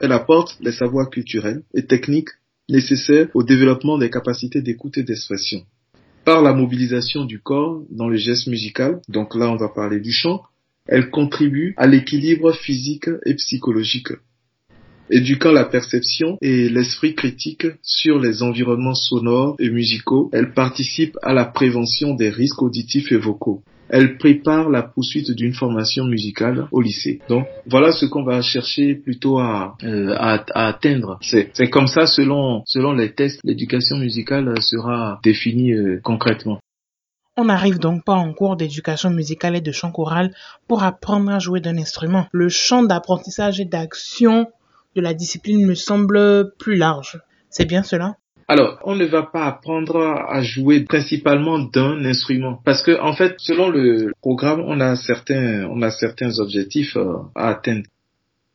Speaker 2: Elle apporte les savoirs culturels et techniques nécessaires au développement des capacités d'écoute et d'expression. Par la mobilisation du corps dans le geste musical, donc là on va parler du chant, elle contribue à l'équilibre physique et psychologique éduquant la perception et l'esprit critique sur les environnements sonores et musicaux. Elle participe à la prévention des risques auditifs et vocaux. Elle prépare la poursuite d'une formation musicale au lycée. Donc voilà ce qu'on va chercher plutôt à, euh, à, atteindre. C'est comme ça selon, selon les tests, l'éducation musicale sera définie euh, concrètement.
Speaker 1: On n'arrive donc pas en cours d'éducation musicale et de chant choral pour apprendre à jouer d'un instrument. Le champ d'apprentissage et d'action de la discipline me semble plus large. C'est bien cela?
Speaker 2: Alors, on ne va pas apprendre à jouer principalement d'un instrument parce que en fait, selon le programme, on a certains on a certains objectifs euh, à atteindre.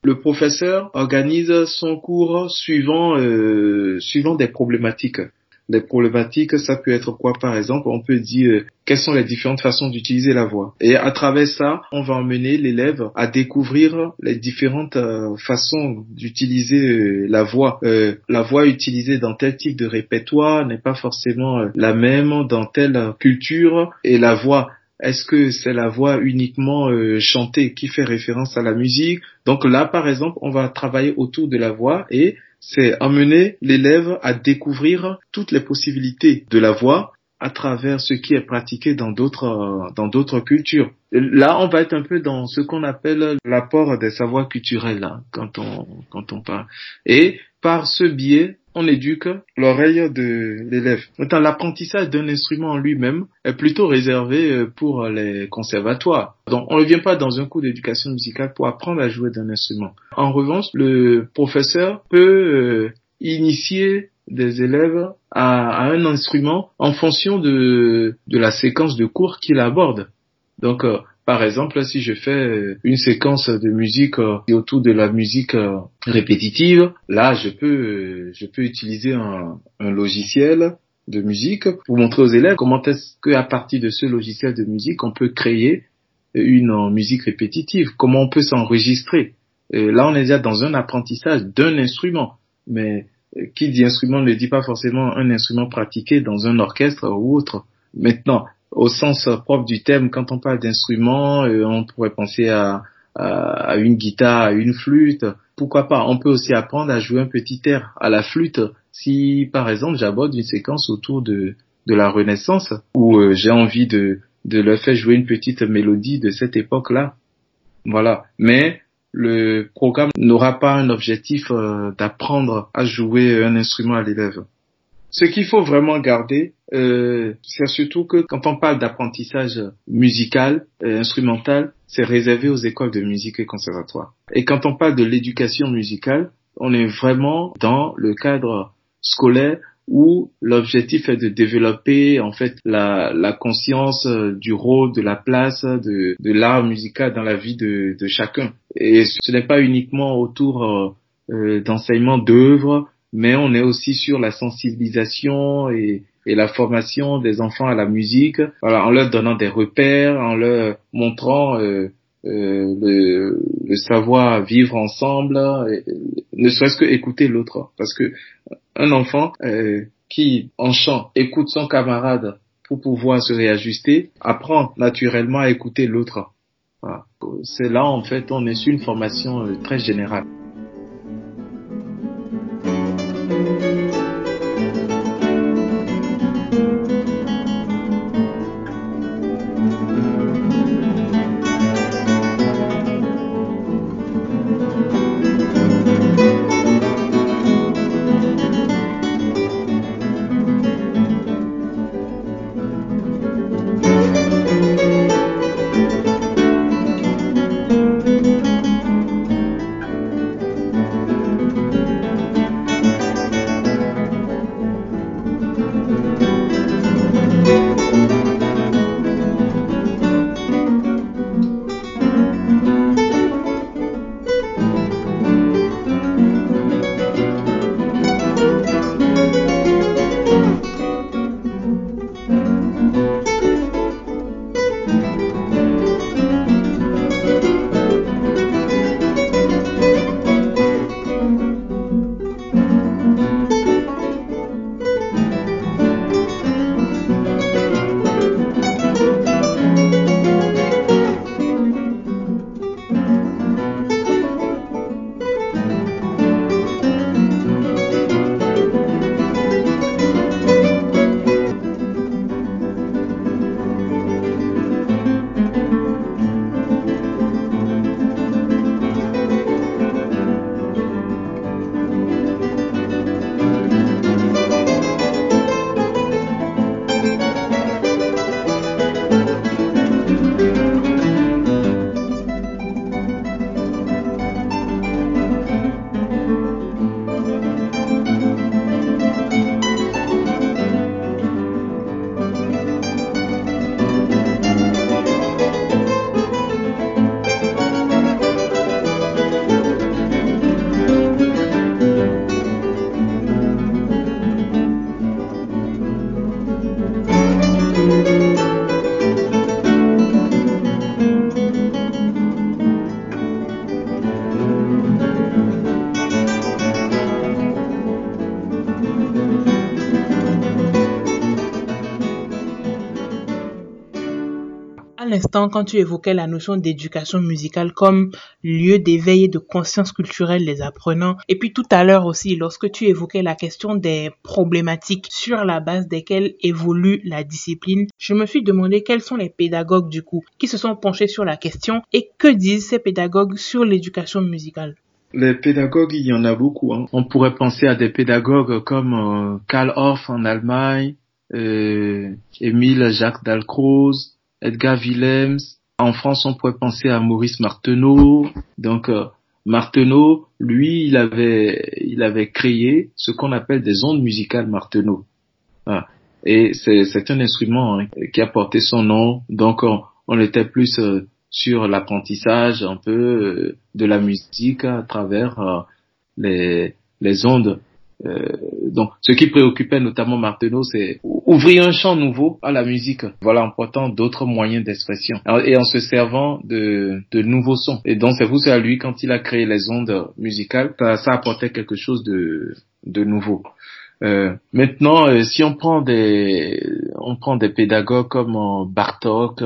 Speaker 2: Le professeur organise son cours suivant euh, suivant des problématiques les problématiques, ça peut être quoi par exemple? On peut dire euh, quelles sont les différentes façons d'utiliser la voix. Et à travers ça, on va emmener l'élève à découvrir les différentes euh, façons d'utiliser euh, la voix. la voix utilisée dans tel type de répertoire n'est pas forcément la même dans telle culture et la voix est-ce que c'est la voix uniquement chantée qui fait référence à la musique? Donc là, par exemple, on va travailler autour de la voix et c'est amener l'élève à découvrir toutes les possibilités de la voix à travers ce qui est pratiqué dans d'autres dans d'autres cultures. Là, on va être un peu dans ce qu'on appelle l'apport des savoirs culturels là, quand on quand on parle. Et par ce biais, on éduque l'oreille de l'élève. L'apprentissage d'un instrument en lui-même est plutôt réservé euh, pour les conservatoires. Donc, on ne vient pas dans un cours d'éducation musicale pour apprendre à jouer d'un instrument. En revanche, le professeur peut euh, initier des élèves à, un instrument en fonction de, de la séquence de cours qu'il aborde. Euh, par exemple, si je fais euh, une séquence de musique euh, autour de la musique répétitive, là, je peux, je peux utiliser un, un logiciel de musique pour montrer aux élèves comment est-ce qu'à partir de ce logiciel de musique, on peut créer une musique répétitive, comment on peut s'enregistrer. Là, on est déjà dans un apprentissage d'un instrument, mais qui dit instrument ne dit pas forcément un instrument pratiqué dans un orchestre ou autre. Maintenant, au sens propre du thème, quand on parle d'instrument, euh, on pourrait penser à, à, une guitare, à une flûte. Pourquoi pas? On peut aussi apprendre à jouer un petit air à la flûte. Si, par exemple, j'aborde une séquence autour de, de la Renaissance, où euh, j'ai envie de, de leur faire jouer une petite mélodie de cette époque-là. Voilà. Mais le programme n'aura pas un objectif euh, d'apprendre à jouer un instrument à l'élève. Ce qu'il faut vraiment garder, euh, c'est surtout que quand on parle d'apprentissage musical, euh, instrumental, c'est réservé aux écoles de musique et conservatoires. Et quand on parle de l'éducation musicale, on est vraiment dans le cadre scolaire où l'objectif est de développer en fait la, la conscience euh, du rôle, de la place de, de l'art musical dans la vie de, de chacun. Et ce n'est pas uniquement autour euh, euh d'enseignement d'œuvres, mais on est aussi sur la sensibilisation et, et la formation des enfants à la musique, voilà, en leur donnant des repères, en leur montrant euh, euh, le, le, savoir vivre ensemble, ne serait-ce que écouter l'autre. Parce que un enfant euh, qui, en chant, écoute son camarade pour pouvoir se réajuster, apprend naturellement à écouter l'autre. Voilà. C'est là, en fait, on est sur une formation euh, très générale.
Speaker 1: Quand tu évoquais la notion d'éducation musicale comme lieu d'éveil et de conscience culturelle des apprenants, et puis tout à l'heure aussi, lorsque tu évoquais la question des problématiques sur la base desquelles évolue la discipline, je me suis demandé quels sont les pédagogues du coup qui se sont penchés sur la question et que disent ces pédagogues sur l'éducation musicale.
Speaker 2: Les pédagogues, il y en a beaucoup. Hein. On pourrait penser à des pédagogues comme euh, Karl Orff en Allemagne, euh, Émile Jacques Dalcroze, Edgar Willems. En France, on pourrait penser à Maurice Marteneau. Donc, euh, lui, il avait, il avait créé ce qu'on appelle des ondes musicales Marteneau. Ah. Et c'est un instrument hein, qui a porté son nom. Donc, on, était plus euh, sur l'apprentissage un peu euh, de la musique à travers les, les ondes euh, donc, ce qui préoccupait notamment Martineau, c'est ouvrir un champ nouveau à la musique, voilà, en portant d'autres moyens d'expression et en se servant de, de nouveaux sons. Et donc, c'est vous, c'est à lui, quand il a créé les ondes musicales, ça, ça apportait quelque chose de, de nouveau. Euh, maintenant, euh, si on prend des, on prend des pédagogues comme Bartok,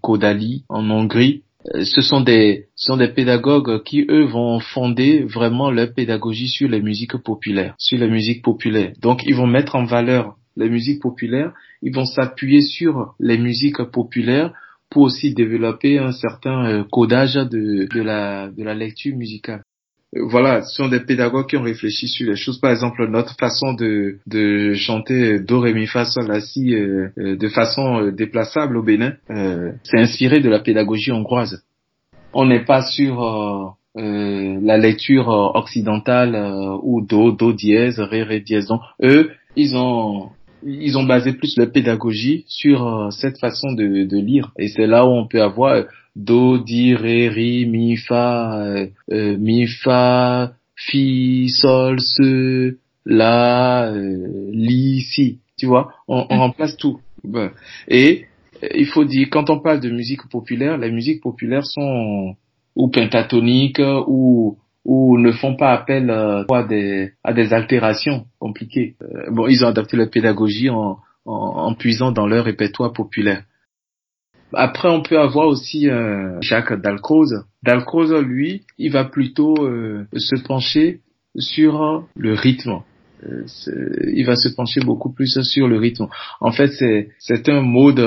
Speaker 2: Kodali en Hongrie, euh, ce sont des ce sont des pédagogues qui eux vont fonder vraiment leur pédagogie sur les musiques populaires, sur les musiques populaires. Donc ils vont mettre en valeur les musiques populaires, ils vont s'appuyer sur les musiques populaires pour aussi développer un certain euh, codage de, de la lecture musicale voilà, ce sont des pédagogues qui ont réfléchi sur les choses. Par exemple, notre façon de, de chanter Do, Ré, Mi, Fa, Sol, La, Si euh, euh, de façon euh, déplaçable au Bénin, c'est inspiré de la pédagogie hongroise. On n'est pas sur la lecture occidentale ou Do, Do dièse, Ré, Ré dièse. Donc, eux, ils ont ils ont basé plus la pédagogie sur cette façon de, de lire. Et c'est là où on peut avoir do, di, ré, ri, mi, fa, euh, euh, mi, fa, fi, sol, se, la, euh, li, si. Tu vois, on, on mm. remplace tout. Et il faut dire, quand on parle de musique populaire, les musiques populaires sont ou pentatoniques ou ou ne font pas appel à des à des altérations compliquées. bon, ils ont adapté la pédagogie en, en, en puisant dans leur répertoire populaire. Après, on peut avoir aussi euh, Jacques Dalcroze. Dalcroze, lui, il va plutôt euh, se pencher sur le rythme. Euh, il va se pencher beaucoup plus sur le rythme. En fait, c'est un mode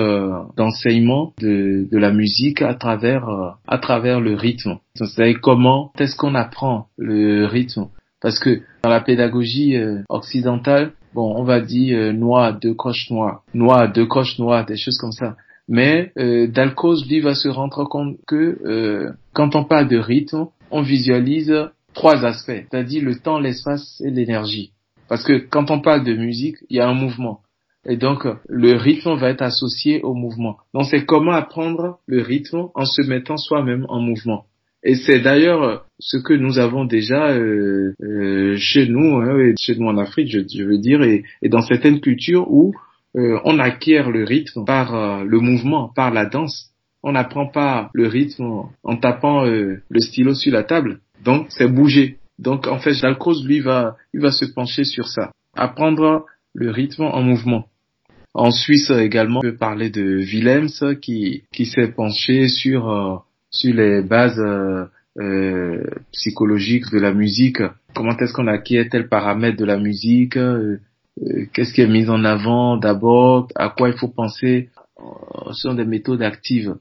Speaker 2: d'enseignement de, de la musique à travers à travers le rythme. C'est comment est-ce qu'on apprend le rythme Parce que dans la pédagogie occidentale, bon, on va dire noix deux croches noires, noix deux croches noires, des choses comme ça. Mais euh, lui, va se rendre compte que euh, quand on parle de rythme, on visualise trois aspects, c'est-à-dire le temps, l'espace et l'énergie. Parce que quand on parle de musique, il y a un mouvement. Et donc, le rythme va être associé au mouvement. Donc, c'est comment apprendre le rythme en se mettant soi-même en mouvement. Et c'est d'ailleurs ce que nous avons déjà euh, euh chez nous, hein, chez nous en Afrique, je, veux dire, et, dans certaines cultures où euh, on acquiert le rythme par euh, le mouvement, par la danse. On n'apprend pas le rythme en tapant euh, le stylo sur la table. Donc, c'est bouger. Donc, en fait, Jalcroze, lui, va, il va se pencher sur ça. Apprendre le rythme en mouvement. En Suisse également, on peut parler de Willems qui, qui s'est penché sur, sur les bases psychologiques de la musique. Comment est-ce qu'on acquiert tel paramètre de la musique euh, qu'est-ce qui est mis en avant d'abord, à quoi il faut penser, euh, ce sont des méthodes actives.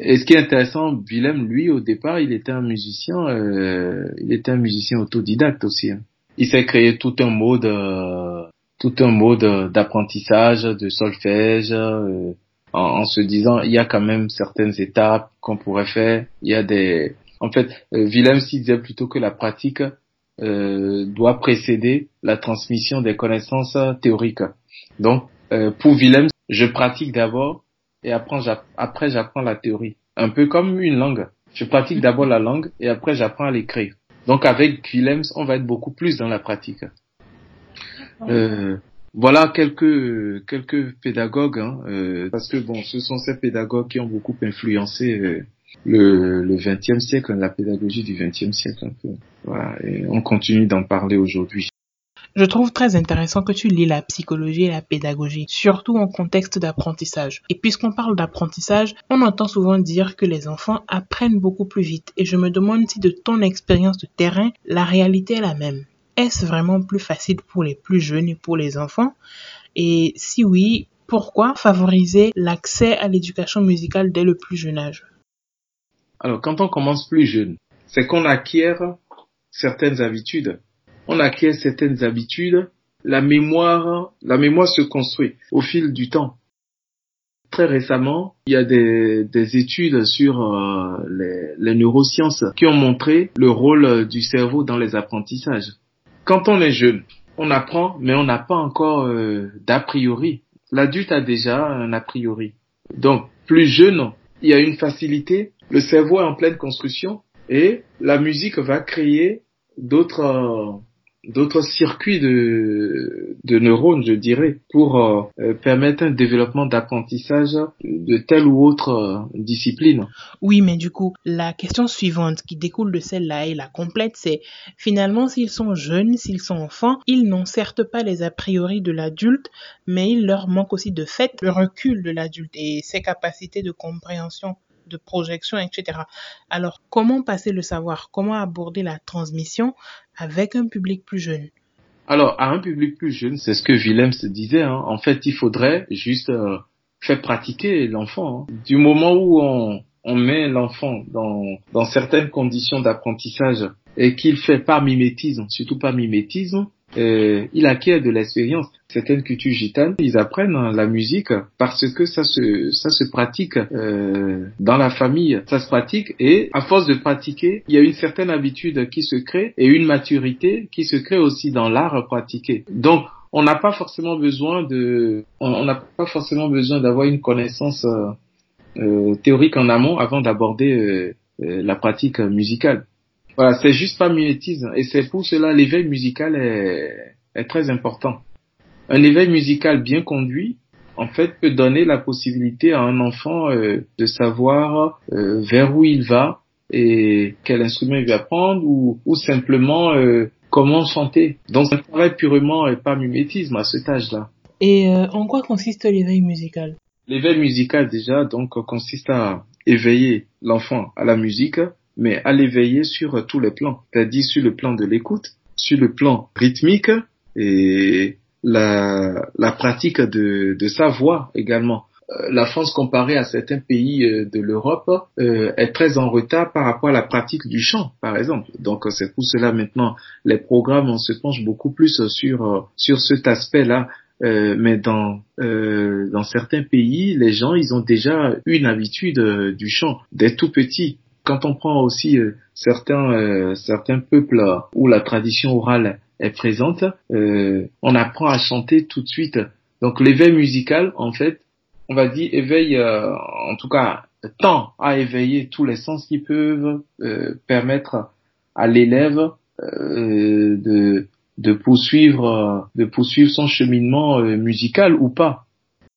Speaker 2: Et ce qui est intéressant, Willem, lui, au départ, il était un musicien, euh, il était un musicien autodidacte aussi. Hein. Il s'est créé tout un mode, tout un mode d'apprentissage, de solfège, en, en, se disant, il y a quand même certaines étapes qu'on pourrait faire. Il y a des, en fait, Willem s'il disait plutôt que la pratique euh, doit précéder la transmission des connaissances théoriques. Donc, euh, pour Willem, je pratique d'abord et après j'apprends la théorie. Un peu comme une langue. Je pratique d'abord la langue et après j'apprends à l'écrire. Donc avec Willems, on va être beaucoup plus dans la pratique. Euh, voilà quelques quelques pédagogues, hein, euh, parce que bon, ce sont ces pédagogues qui ont beaucoup influencé euh, le, le 20e siècle, la pédagogie du 20e siècle un peu. Voilà, et on continue d'en parler aujourd'hui.
Speaker 1: Je trouve très intéressant que tu lis la psychologie et la pédagogie, surtout en contexte d'apprentissage. Et puisqu'on parle d'apprentissage, on entend souvent dire que les enfants apprennent beaucoup plus vite. Et je me demande si de ton expérience de terrain, la réalité est la même. Est-ce vraiment plus facile pour les plus jeunes et pour les enfants? Et si oui, pourquoi favoriser l'accès à l'éducation musicale dès le plus jeune âge?
Speaker 2: Alors, quand on commence plus jeune, c'est qu'on acquiert certaines habitudes. On acquiert certaines habitudes. La mémoire, la mémoire se construit au fil du temps. Très récemment, il y a des, des études sur euh, les, les, neurosciences qui ont montré le rôle du cerveau dans les apprentissages. Quand on est jeune, on apprend, mais on n'a pas encore euh, d'a priori. L'adulte a déjà un a priori. Donc, plus jeune, il y a une facilité, le cerveau est en pleine construction et la musique va créer d'autres d'autres circuits de, de neurones, je dirais, pour euh, permettre un développement d'apprentissage de telle ou autre euh, discipline.
Speaker 1: Oui, mais du coup, la question suivante qui découle de celle-là et la complète, c'est finalement s'ils sont jeunes, s'ils sont enfants, ils n'ont certes pas les a priori de l'adulte, mais il leur manque aussi de fait le recul de l'adulte et ses capacités de compréhension de projection, etc. Alors, comment passer le savoir? Comment aborder la transmission avec un public plus jeune?
Speaker 2: Alors, à un public plus jeune, c'est ce que Willem se disait. Hein. En fait, il faudrait juste euh, faire pratiquer l'enfant. Hein. Du moment où on, on met l'enfant dans, dans certaines conditions d'apprentissage et qu'il fait pas mimétisme, surtout pas mimétisme, euh, il acquiert de l'expérience. Certaines cultures gitanes, ils apprennent la musique parce que ça se ça se pratique euh, dans la famille, ça se pratique et à force de pratiquer, il y a une certaine habitude qui se crée et une maturité qui se crée aussi dans l'art pratiqué. Donc on n'a pas forcément besoin de on n'a pas forcément besoin d'avoir une connaissance euh, euh théorique en amont avant d'aborder euh, euh, la pratique musicale. Voilà, c'est juste pas mimétisme. Et c'est pour cela l'éveil musical est, est très important. Un éveil musical bien conduit, en fait, peut donner la possibilité à un enfant euh, de savoir euh, vers où il va et quel instrument il va prendre ou, ou simplement euh, comment chanter. Donc, un travail purement et pas mimétisme à cet âge-là.
Speaker 1: Et en quoi consiste l'éveil musical?
Speaker 2: L'éveil musical, déjà, donc, consiste à éveiller l'enfant à la musique mais à l'éveiller sur tous les plans, c'est-à-dire sur le plan de l'écoute, sur le plan rythmique et la, la pratique de, de sa voix également. Euh, la France, comparée à certains pays euh, de l'Europe, euh, est très en retard par rapport à la pratique du chant, par exemple. Donc, c'est pour cela maintenant les programmes, on se penche beaucoup plus sur sur cet aspect-là. mais dans dans certains pays, les gens, ils ont déjà une habitude du chant dès tout petit quand on prend aussi euh, certains euh, certains peuples où la tradition orale est présente, euh, on apprend à chanter tout de suite. Donc l'éveil musical, en fait, on va dire éveille, en tout cas, tend à éveiller tous les sens qui peuvent permettre à l'élève de de poursuivre de poursuivre son cheminement musical ou pas.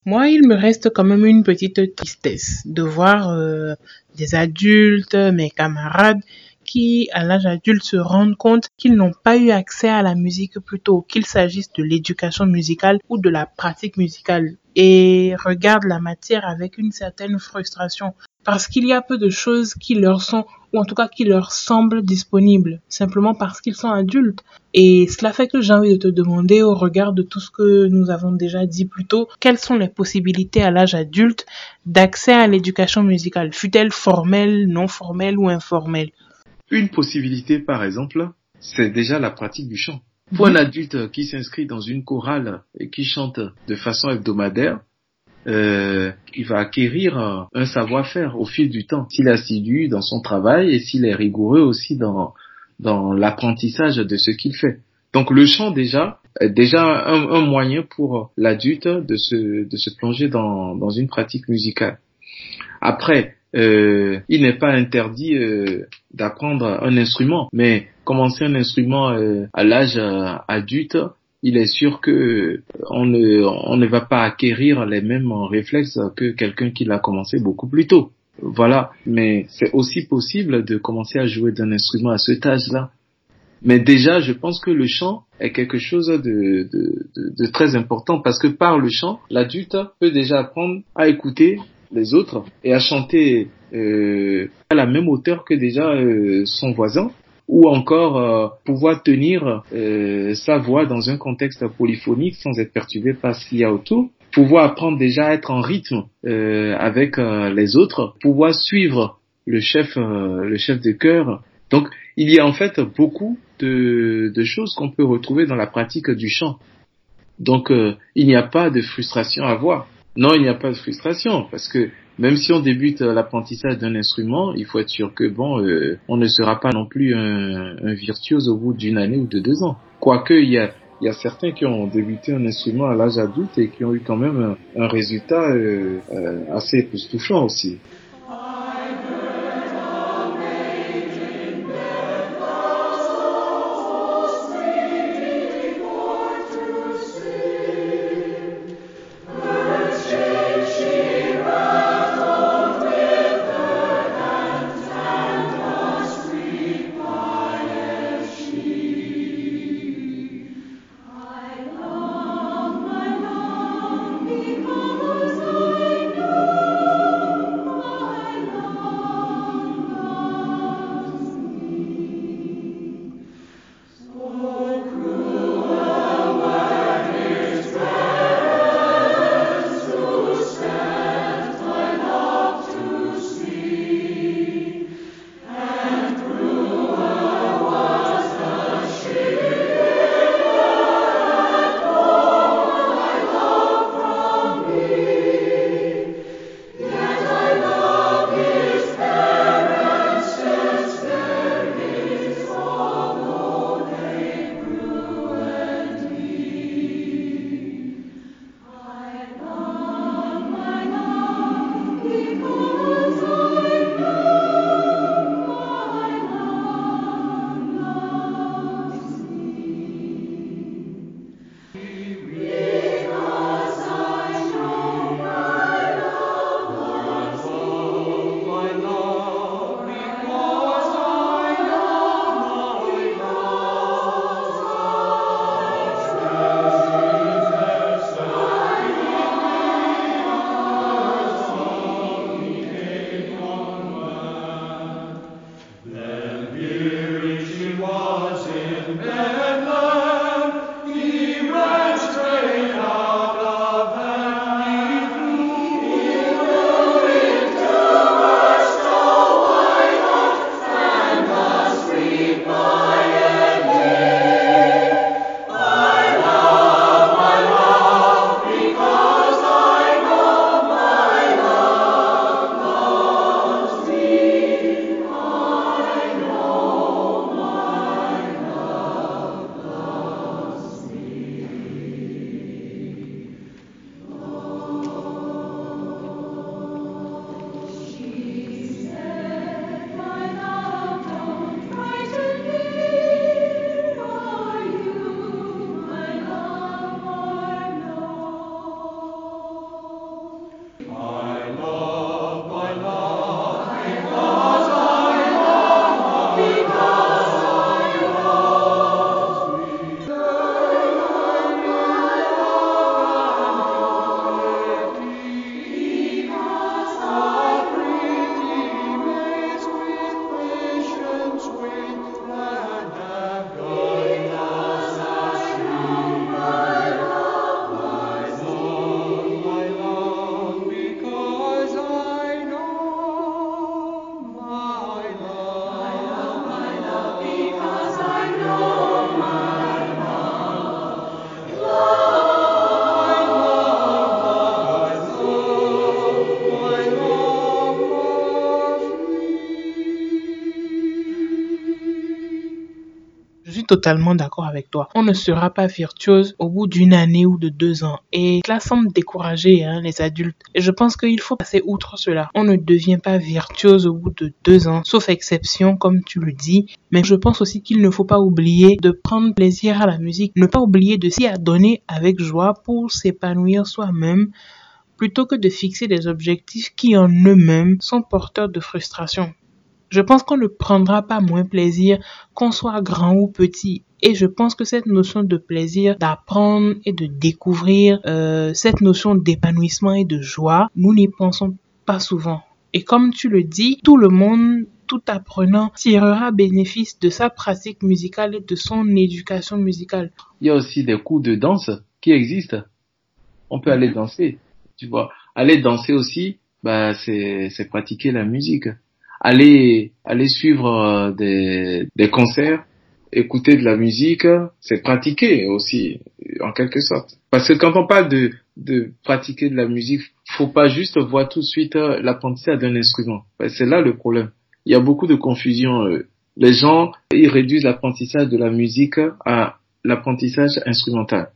Speaker 1: Moi, il me reste quand même une petite tristesse de voir euh, des adultes, mes camarades, qui, à l'âge adulte, se rendent compte qu'ils n'ont pas eu accès à la musique plutôt qu'il s'agisse de l'éducation musicale ou de la pratique musicale et regardent la matière avec une certaine frustration parce qu'il y a peu de choses qui leur sont ou en tout cas qui leur semblent disponibles simplement parce qu'ils sont adultes. Et cela fait que j'ai envie de te demander au regard de tout ce que nous avons déjà dit plus tôt quelles sont les possibilités à l'âge adulte d'accès à l'éducation musicale fut-elle formelle non formelle ou informelle?
Speaker 2: Une possibilité par exemple c'est déjà la pratique du chant. Pour un adulte qui s'inscrit dans une chorale et qui chante de façon hebdomadaire, euh, il va acquérir un, savoir-faire au fil du temps. S'il est assidu dans son travail et s'il est rigoureux aussi dans, dans l'apprentissage de ce qu'il fait. Donc le chant déjà est déjà un, moyen pour l'adulte de se, de se plonger dans, dans une pratique musicale. Après, euh, il n'est pas interdit euh, d'apprendre un instrument, mais commencer un instrument euh, à l'âge euh, adulte, il est sûr que on ne, on ne va pas acquérir les mêmes réflexes que quelqu'un qui l'a commencé beaucoup plus tôt. Voilà, mais c'est aussi possible de commencer à jouer d'un instrument à cet âge-là. Mais déjà, je pense que le chant est quelque chose de, de, de, très important parce que par le chant, l'adulte peut déjà apprendre à écouter les autres et à chanter euh, à la même hauteur que déjà euh, son voisin ou encore euh, pouvoir tenir euh, sa voix dans un contexte polyphonique sans être perturbé par ce qu'il y a autour pouvoir apprendre déjà à être en rythme euh, avec les autres, pouvoir suivre le chef, le chef de chœur. Donc, il y a en fait beaucoup de, de choses qu'on peut retrouver dans la pratique du chant. Donc, il n'y a pas de frustration à avoir. Non, il n'y a pas de frustration parce que même si on débute l'apprentissage d'un instrument, il faut être sûr que bon, euh, on ne sera pas non plus un, virtuose au bout d'une année ou de deux ans. Quoique il y a il y a certains qui ont débuté un instrument à l'âge adulte et qui ont eu quand même un, résultat euh, euh, assez époustouflant aussi.
Speaker 1: Totalement d'accord avec toi. On ne sera pas virtuose au bout d'une année ou de deux ans. Et cela semble décourager hein, les adultes. Je pense qu'il faut passer outre cela. On ne devient pas virtuose au bout de deux ans, sauf exception, comme tu le dis. Mais je pense aussi qu'il ne faut pas oublier de prendre plaisir à la musique, ne pas oublier de s'y adonner avec joie pour s'épanouir soi-même plutôt que de fixer des objectifs qui en eux-mêmes sont porteurs de frustration. Je pense qu'on ne prendra pas moins plaisir qu'on soit grand ou petit. Et je pense que cette notion de plaisir, d'apprendre et de découvrir, euh, cette notion d'épanouissement et de joie, nous n'y pensons pas souvent. Et comme tu le dis, tout le monde tout apprenant tirera bénéfice de sa pratique musicale et de son éducation musicale.
Speaker 2: Il y a aussi des cours de danse qui existent. On peut aller danser, tu vois. Aller danser aussi, bah c'est c'est pratiquer la musique. Aller aller suivre euh, des des concerts, écouter de la musique, c'est pratiquer aussi en quelque sorte. Parce que quand on parle de de pratiquer de la musique, faut pas juste voir tout de suite euh, l'apprentissage d'un instrument. C'est là le problème il y a beaucoup de confusion. Euh. Les gens, ils réduisent l'apprentissage de la musique à l'apprentissage instrumental.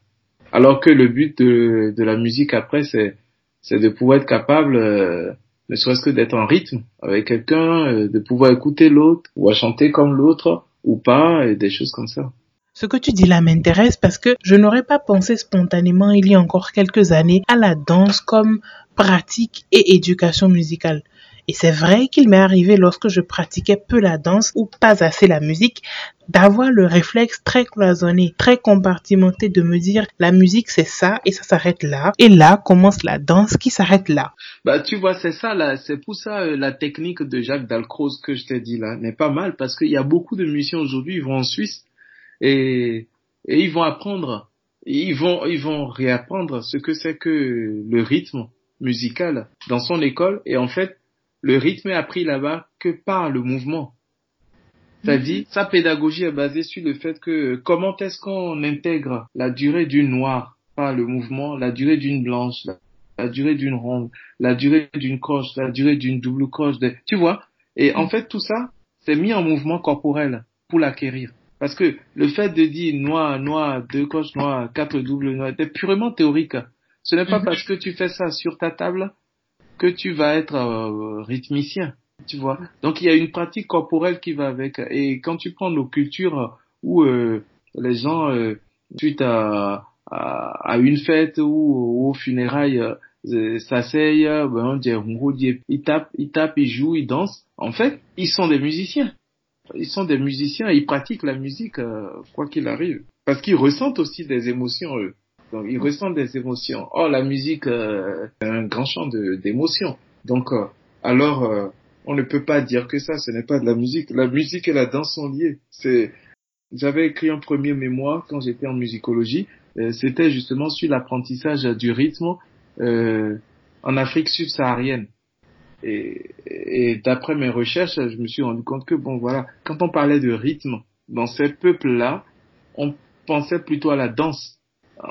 Speaker 2: Alors que le but de, de la musique après, c'est, c'est de pouvoir être capable, ne serait-ce que d'être en rythme avec quelqu'un, euh, de pouvoir écouter l'autre, ou à chanter comme l'autre, ou pas, et des choses comme ça.
Speaker 1: Ce que tu dis là m'intéresse parce que je n'aurais pas pensé spontanément il y a encore quelques années à la danse comme pratique et éducation musicale. Et c'est vrai qu'il m'est arrivé lorsque je pratiquais peu la danse ou pas assez la musique, d'avoir le réflexe très cloisonné, très compartimenté de me dire la musique c'est ça et ça s'arrête là et là commence la danse qui s'arrête là.
Speaker 2: Bah tu vois c'est ça là, c'est pour ça euh, la technique de Jacques Dalcroze que je t'ai dit là n'est pas mal parce qu'il y a beaucoup de musiciens aujourd'hui ils vont en Suisse et et ils vont apprendre, ils vont ils vont réapprendre ce que c'est que le rythme musical dans son école et en fait le rythme est appris là-bas que par le mouvement. C'est-à-dire, mhm. sa pédagogie est basée sur le fait que comment est-ce qu'on intègre la durée d'une noire par le mouvement, la durée d'une blanche, la, durée d'une ronde, la durée d'une croche, la durée d'une double croche, tu vois? Et en mhm. fait, tout ça, c'est mis en mouvement corporel pour l'acquérir. Parce que le fait de dire noir, noir, deux croches noires, quatre doubles noires, c'est purement théorique. Ce n'est pas mhm. parce que tu fais ça sur ta table que tu vas être euh, rythmicien, tu vois. Donc il y a une pratique corporelle qui va avec. Et quand tu prends nos cultures où euh, les gens, euh, suite à, à, une fête ou aux funérailles, euh, s'asseyent, ben, ils tapent, ils tapent, ils jouent, ils dansent. En fait, ils sont des musiciens. Ils sont des musiciens ils pratiquent la musique quoi qu'il arrive. Parce qu'ils ressentent aussi des émotions, eux. Donc, ils ressentent des émotions. Oh, la musique euh, un grand champ d'émotions. Donc, euh, alors, euh, on ne peut pas dire que ça, ce n'est pas de la musique. La musique et la danse sont liées. C'est, j'avais écrit un premier mémoire quand j'étais en musicologie. Euh, c'était justement sur l'apprentissage du rythme en Afrique subsaharienne. Et, et d'après mes recherches, je me suis rendu compte que bon voilà, quand on parlait de rythme dans ces peuples-là, on pensait plutôt à la danse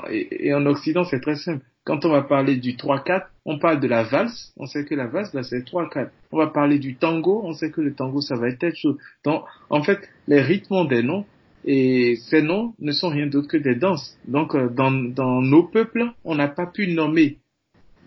Speaker 2: et, en Occident, c'est très simple. Quand on va parler du 3-4, on parle de la valse. On sait que la valse, là, c'est 3-4. On va parler du tango. On sait que le tango, ça va être telle chose. Donc, en fait, les rythmes des noms. Et ces noms ne sont rien d'autre que des danses. Donc, euh, dans, dans nos peuples, on n'a pas pu nommer,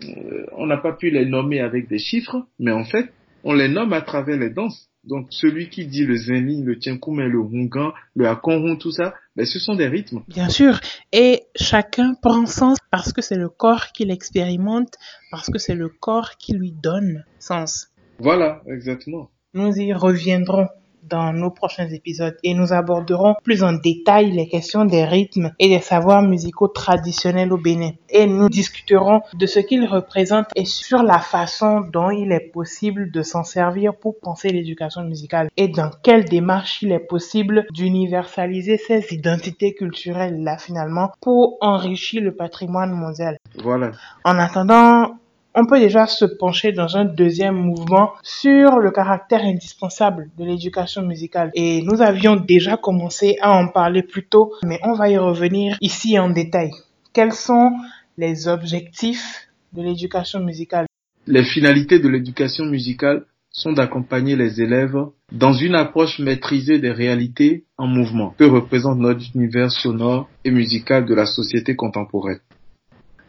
Speaker 2: euh, on n'a pas pu les nommer avec des chiffres, mais en fait, on les nomme à travers les danses. Donc celui qui dit le zeni, le tienkoum le hungan, le akonhun, tout ça, ben, ce sont des rythmes.
Speaker 1: Bien sûr. Et chacun prend sens parce que c'est le corps qui l'expérimente, parce que c'est le corps qui lui donne sens.
Speaker 2: Voilà, exactement.
Speaker 1: Nous y reviendrons dans nos prochains épisodes et nous aborderons plus en détail les questions des rythmes et des savoirs musicaux traditionnels au Bénin. Et nous discuterons de ce qu'ils représentent et sur la façon dont il est possible de s'en servir pour penser l'éducation musicale et dans quelle démarche il est possible d'universaliser ces identités culturelles là finalement pour enrichir le patrimoine mondial.
Speaker 2: Voilà.
Speaker 1: En attendant, on peut déjà se pencher dans un deuxième mouvement sur le caractère indispensable de l'éducation musicale. Et nous avions déjà commencé à en parler plus tôt, mais on va y revenir ici en détail. Quels sont les objectifs de l'éducation musicale?
Speaker 2: Les finalités de l'éducation musicale sont d'accompagner les élèves dans une approche maîtrisée des réalités en mouvement que représente notre univers sonore et musical de la société contemporaine.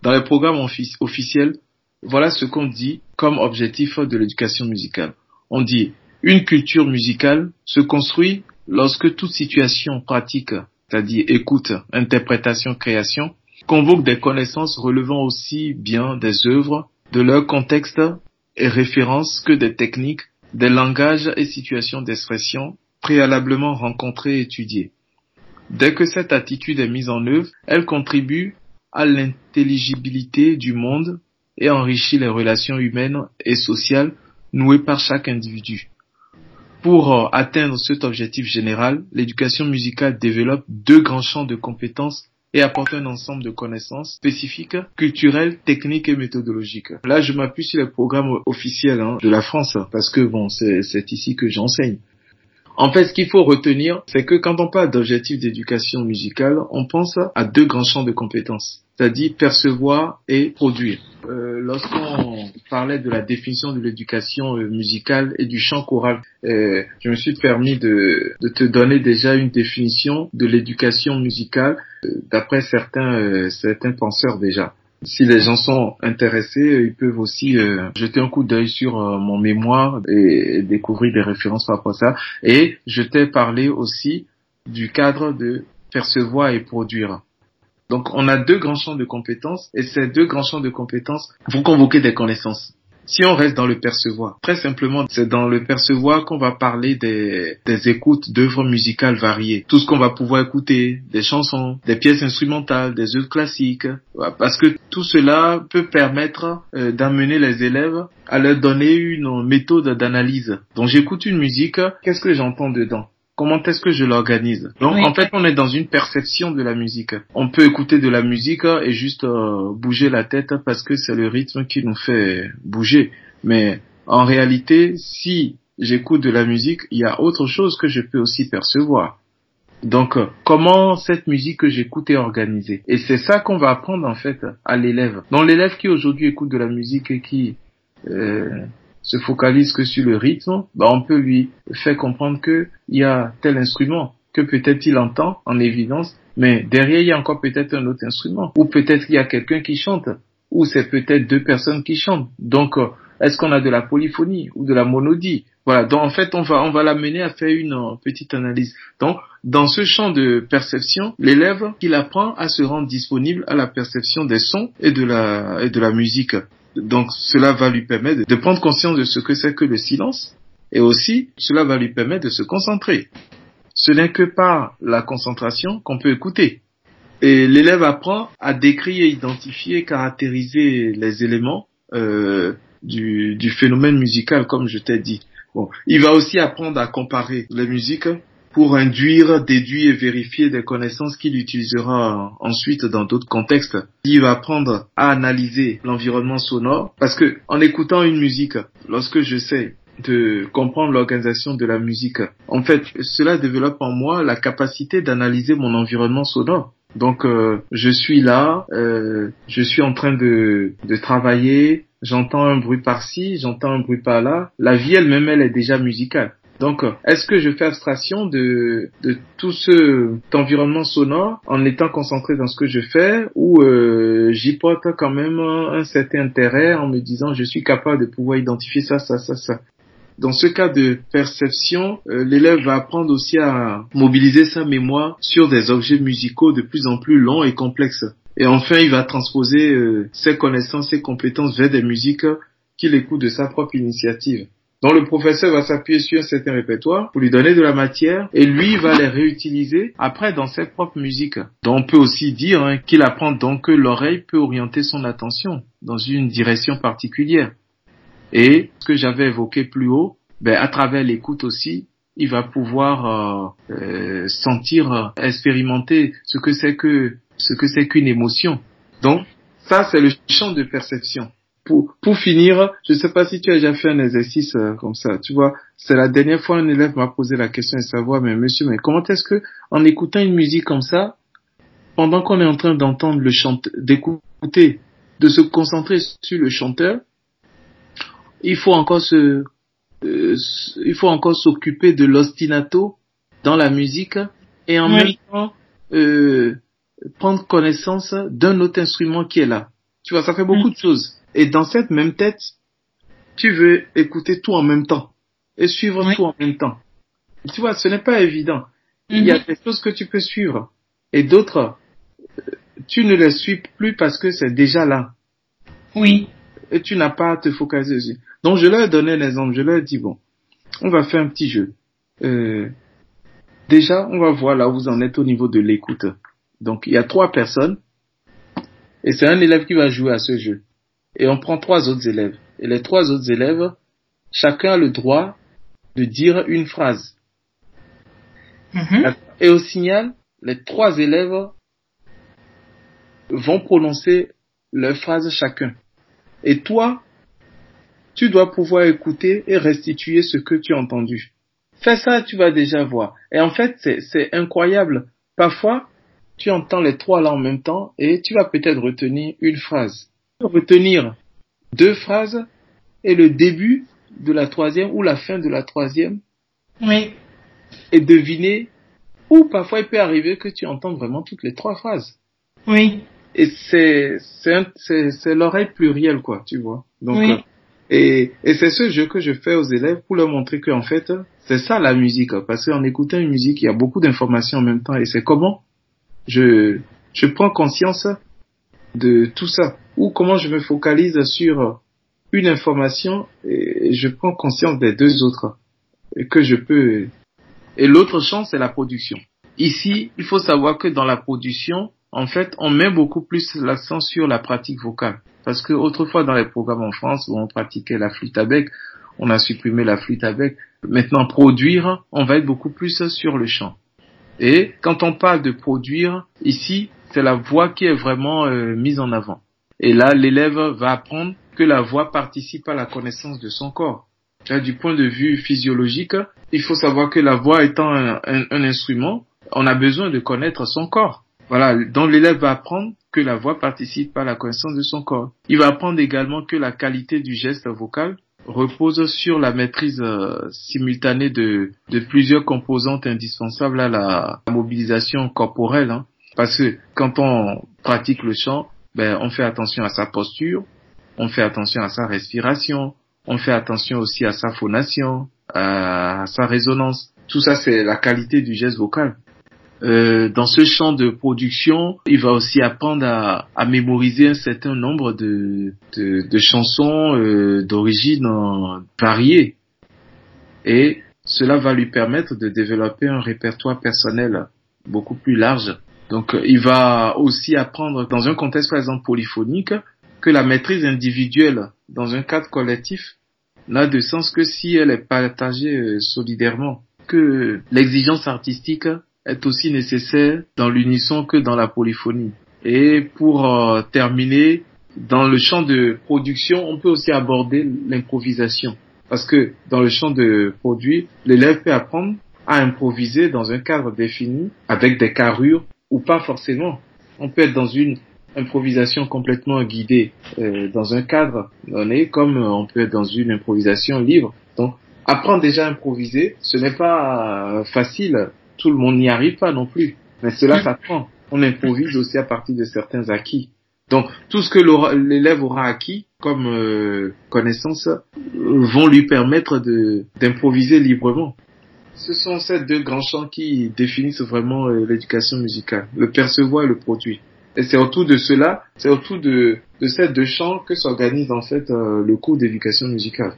Speaker 2: Dans les programmes officiels, voilà ce qu'on dit comme objectif de l'éducation musicale. On dit une culture musicale se construit lorsque toute situation pratique, c'est-à-dire écoute, interprétation, création, convoque des connaissances relevant aussi bien des œuvres, de leur contexte et références que des techniques des langages et situations d'expression préalablement rencontrés et étudiés. Dès que cette attitude est mise en œuvre, elle contribue à l'intelligibilité du monde et enrichit les relations humaines et sociales nouées par chaque individu. Pour euh, atteindre cet objectif général, l'éducation musicale développe deux grands champs de compétences et apporte un ensemble de connaissances spécifiques, culturelles, techniques et méthodologiques. Là, je m'appuie sur les programmes officiels hein, de la France parce que bon, c'est ici que j'enseigne. En fait, ce qu'il faut retenir, c'est que quand on parle d'objectifs d'éducation musicale, on pense à deux grands champs de compétences, c'est-à-dire percevoir et produire. Euh, lorsqu'on parlait de la définition de l'éducation euh, musicale et du chant choral, euh, je me suis permis de, de, te donner déjà une définition de l'éducation musicale d'après certains, certains penseurs déjà si les gens sont intéressés, ils peuvent aussi euh, jeter un coup d'œil sur euh, mon mémoire et, découvrir des références par rapport à ça. Et je t'ai parlé aussi du cadre de percevoir et produire. Donc on a deux grands champs de compétences et ces deux grands champs de compétences vont convoquer des connaissances. Si on reste dans le percevoir, très simplement, c'est dans le percevoir qu'on va parler des, écoutes d'œuvres musicales variées. Tout ce qu'on va pouvoir écouter, des chansons, des pièces instrumentales, des œuvres classiques, parce que tout cela peut permettre euh, d'amener les élèves à leur donner une méthode d'analyse. Donc j'écoute une musique, qu'est-ce que j'entends dedans? Comment est-ce que je l'organise? Donc en fait, on est dans une perception de la musique. On peut écouter de la musique et juste euh, bouger la tête parce que c'est le rythme qui nous fait bouger. Mais en réalité, si j'écoute de la musique, il y a autre chose que je peux aussi percevoir. Donc, euh, comment cette musique que j'écoute est organisée? Et c'est ça qu'on va apprendre en fait à l'élève. Donc, l'élève qui aujourd'hui écoute de la musique et qui euh, se focalise que sur le rythme, bah on peut lui faire comprendre que il y a tel instrument que peut-être il entend en évidence, mais derrière il y a encore peut-être un autre instrument, ou peut-être il y a quelqu'un qui chante, ou c'est peut-être deux personnes qui chantent. Donc euh, est-ce qu'on a de la polyphonie ou de la monodie? Voilà. Donc en fait on va on va l'amener à faire une euh, petite analyse. Donc dans ce champ de perception, l'élève il apprend à se rendre disponible à la perception des sons et de la et de la musique. Donc cela va lui permettre de prendre conscience de ce que c'est que le silence et aussi cela va lui permettre de se concentrer. Ce n'est que par la concentration qu'on peut écouter. Et l'élève apprend à décrire, identifier, caractériser les éléments euh, du, du, phénomène musical, comme je t'ai dit. Bon, il va aussi apprendre à comparer les musiques pour induire, déduire et vérifier des connaissances qu'il utilisera ensuite dans d'autres contextes. Il va apprendre à analyser l'environnement sonore parce que en écoutant une musique, lorsque je sais de comprendre l'organisation de la musique, en fait, cela développe en moi la capacité d'analyser mon environnement sonore. Donc, euh, je suis là, euh, je suis en train de, de travailler, j'entends un bruit par-ci, j'entends un bruit par-là. La vie elle-même, elle est déjà musicale. Donc, est-ce que je fais abstraction de, de tout ce environnement sonore en étant concentré dans ce que je fais ou euh, j'y porte quand même un certain intérêt en me disant je suis capable de pouvoir identifier ça, ça, ça, ça. Dans ce cas de perception, euh, l'élève va apprendre aussi à mobiliser sa mémoire sur des objets musicaux de plus en plus longs et complexes. Et enfin, il va transposer euh, ses connaissances, ses compétences vers des musiques qu'il écoute de sa propre initiative. Donc le professeur va s'appuyer sur un certain répertoire pour lui donner de la matière et lui va les réutiliser après dans ses propres musiques. Donc on peut aussi dire hein, qu'il apprend donc que l'oreille peut orienter son attention dans une direction particulière. Et ce que j'avais évoqué plus haut, ben, à travers l'écoute aussi, il va pouvoir euh, euh, sentir, euh, expérimenter ce que c'est que ce que c'est qu'une émotion. Donc ça c'est le champ de perception pour, pour finir, je ne sais pas si tu as déjà fait un exercice euh, comme ça. Tu vois, c'est la dernière fois un élève m'a posé la question de savoir, mais monsieur, mais comment est-ce que, en écoutant une musique comme ça, pendant qu'on est en train d'entendre le chanteur, d'écouter, de se concentrer sur le chanteur, il faut encore se, euh, il faut encore s'occuper de l'ostinato dans la musique et en même temps euh, prendre connaissance d'un autre instrument qui est là. Tu vois, ça fait beaucoup de choses. Et dans cette même tête, tu veux écouter tout en même temps et suivre tout en même temps. Tu vois, ce n'est pas évident. Il y a mhm. des choses que tu peux suivre et d'autres, tu ne les suis plus parce que c'est déjà là.
Speaker 1: Oui.
Speaker 2: Et tu n'as pas à te focaliser dessus. Donc je leur ai donné l'exemple. Je leur ai dit, bon, on va faire un petit jeu. Euh, déjà, on va voir là où vous en êtes au niveau de l'écoute. Donc, il y a trois personnes et c'est un élève qui va jouer à ce jeu. Et on prend trois autres élèves. Et les trois autres élèves, chacun a le droit de dire une phrase.
Speaker 1: Mhm.
Speaker 2: Et au signal, les trois élèves vont prononcer leur phrase chacun. Et toi, tu dois pouvoir écouter et restituer ce que tu as entendu. Fais ça, tu vas déjà voir. Et en fait, c'est incroyable. Parfois, tu entends les trois là en même temps et tu vas peut-être retenir une phrase. Retenir deux phrases et le début de la troisième ou la fin de la troisième.
Speaker 1: Oui.
Speaker 2: Et deviner ou parfois il peut arriver que tu entends vraiment toutes les trois phrases.
Speaker 1: Oui.
Speaker 2: Et c'est c'est l'oreille plurielle quoi, tu vois. Donc
Speaker 1: oui.
Speaker 2: euh, et et c'est ce jeu que je fais aux élèves pour leur montrer que en fait c'est ça la musique parce qu'en écoutant une musique il y a beaucoup d'informations en même temps et c'est comment je je prends conscience de tout ça ou comment je me focalise sur une information et je prends conscience des deux autres que je peux et l'autre champ c'est la production. Ici, il faut savoir que dans la production, en fait, on met beaucoup plus l'accent sur la pratique vocale. Parce que autrefois, dans les programmes en France, où on pratiquait la flûte à bec, on a supprimé la flûte à bec. Maintenant, produire, on va être beaucoup plus sur le chant. Et quand on parle de produire, ici, c'est la voix qui est vraiment euh, mise en avant. Et là, l'élève va apprendre que la voix participe à la connaissance de son corps. Là, du point de vue physiologique, il faut savoir que la voix étant un, instrument, on a besoin de connaître son corps. Voilà, donc l'élève va apprendre que la voix participe à la connaissance de son corps. Il va apprendre également que la qualité du geste vocal repose sur la maîtrise euh, simultanée de, de, plusieurs composantes indispensables à la, mobilisation corporelle. Hein. Parce que quand on pratique le chant, ben, on fait attention à sa posture, on fait attention à sa respiration, on fait attention aussi à sa phonation, à sa résonance. Tout ça, c'est la qualité du geste vocal. Euh, dans ce champ de production, il va aussi apprendre à, à mémoriser un certain nombre de, de, de chansons euh, d'origine variée. Et cela va lui permettre de développer un répertoire personnel beaucoup plus large. Donc il va aussi apprendre dans un contexte par exemple polyphonique que la maîtrise individuelle dans un cadre collectif n'a de sens que si elle est partagée euh, solidairement. Que l'exigence artistique est aussi nécessaire dans l'unisson que dans la polyphonie. Et pour euh, terminer, dans le champ de production, on peut aussi aborder l'improvisation. Parce que dans le champ de produit, l'élève peut apprendre à improviser dans un cadre défini, avec des carrures, ou pas forcément. On peut être dans une improvisation complètement guidée, euh, dans un cadre donné, comme on peut être dans une improvisation libre. Donc, apprendre déjà à improviser, ce n'est pas facile tout le monde n'y arrive pas non plus. Mais cela s'apprend. On improvise aussi à partir de certains acquis. Donc tout ce que l'élève aura acquis comme euh, connaissance vont lui permettre d'improviser librement. Ce sont ces deux grands champs qui définissent vraiment euh, l'éducation musicale, le percevoir et le produit. Et c'est autour de cela, c'est autour de, de ces deux champs que s'organise en fait euh, le cours d'éducation musicale.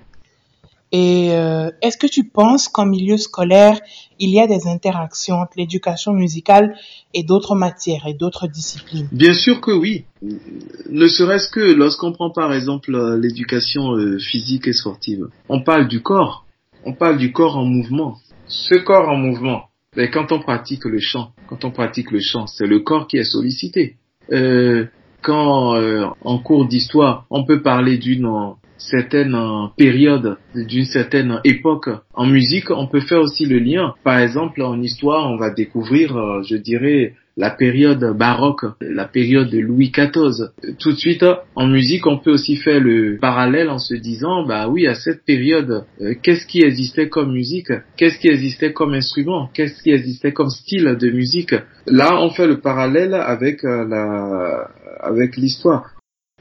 Speaker 1: Et euh, est-ce que tu penses qu'en milieu scolaire, il y a des interactions entre l'éducation musicale et d'autres matières et d'autres disciplines?
Speaker 2: Bien sûr que oui. Ne serait-ce que lorsqu'on prend par exemple l'éducation physique et sportive. On parle du corps. On parle du corps en mouvement. Ce corps en mouvement, ben, quand on pratique le chant, quand on pratique le chant, c'est le corps qui est sollicité. Euh, quand euh, en cours d'histoire, on peut parler d'une certaines périodes, d'une certaine époque. En musique, on peut faire aussi le lien. Par exemple, en histoire, on va découvrir, je dirais, la période baroque, la période de Louis XIV. Tout de suite, en musique, on peut aussi faire le parallèle en se disant, bah oui, à cette période, euh, qu'est-ce qui existait comme musique? Qu'est-ce qui existait comme instrument? Qu'est-ce qui existait comme style de musique? Là, on fait le parallèle avec euh, la, avec l'histoire.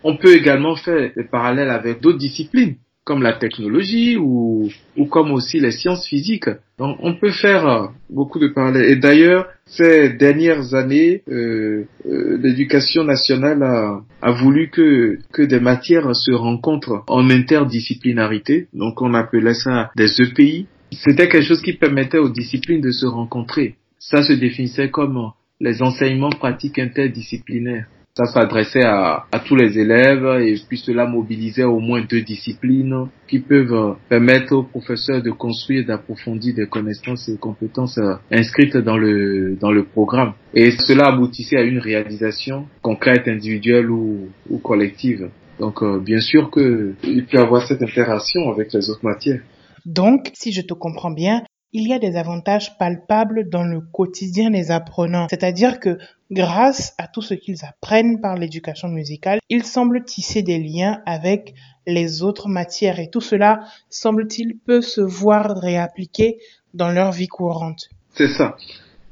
Speaker 2: On peut également faire des parallèles avec d'autres disciplines, comme la technologie ou, ou comme aussi les sciences physiques. Donc on peut faire beaucoup de parallèles. Et d'ailleurs, ces dernières années, euh, euh, l'éducation nationale a, a, voulu que, que des matières se rencontrent en interdisciplinarité. Donc on appelait ça des EPI. C'était quelque chose qui permettait aux disciplines de se rencontrer. Ça se définissait comme les enseignements pratiques interdisciplinaires. Ça s'adressait à, tous les élèves et puis cela mobilisait au moins deux disciplines qui peuvent permettre aux professeurs de construire et d'approfondir des connaissances et compétences inscrites dans le, dans le programme. Et cela aboutissait à une réalisation concrète, individuelle ou, ou collective. Donc euh, bien sûr qu'il peut y avoir cette interaction avec les autres matières.
Speaker 1: Donc, si je te comprends bien, il y a des avantages palpables dans le quotidien des apprenants. C'est-à-dire que grâce à tout ce qu'ils apprennent par l'éducation musicale, ils semblent tisser des liens avec les autres matières et tout cela semble-t-il peut se voir réappliqué dans leur vie courante.
Speaker 2: C'est ça.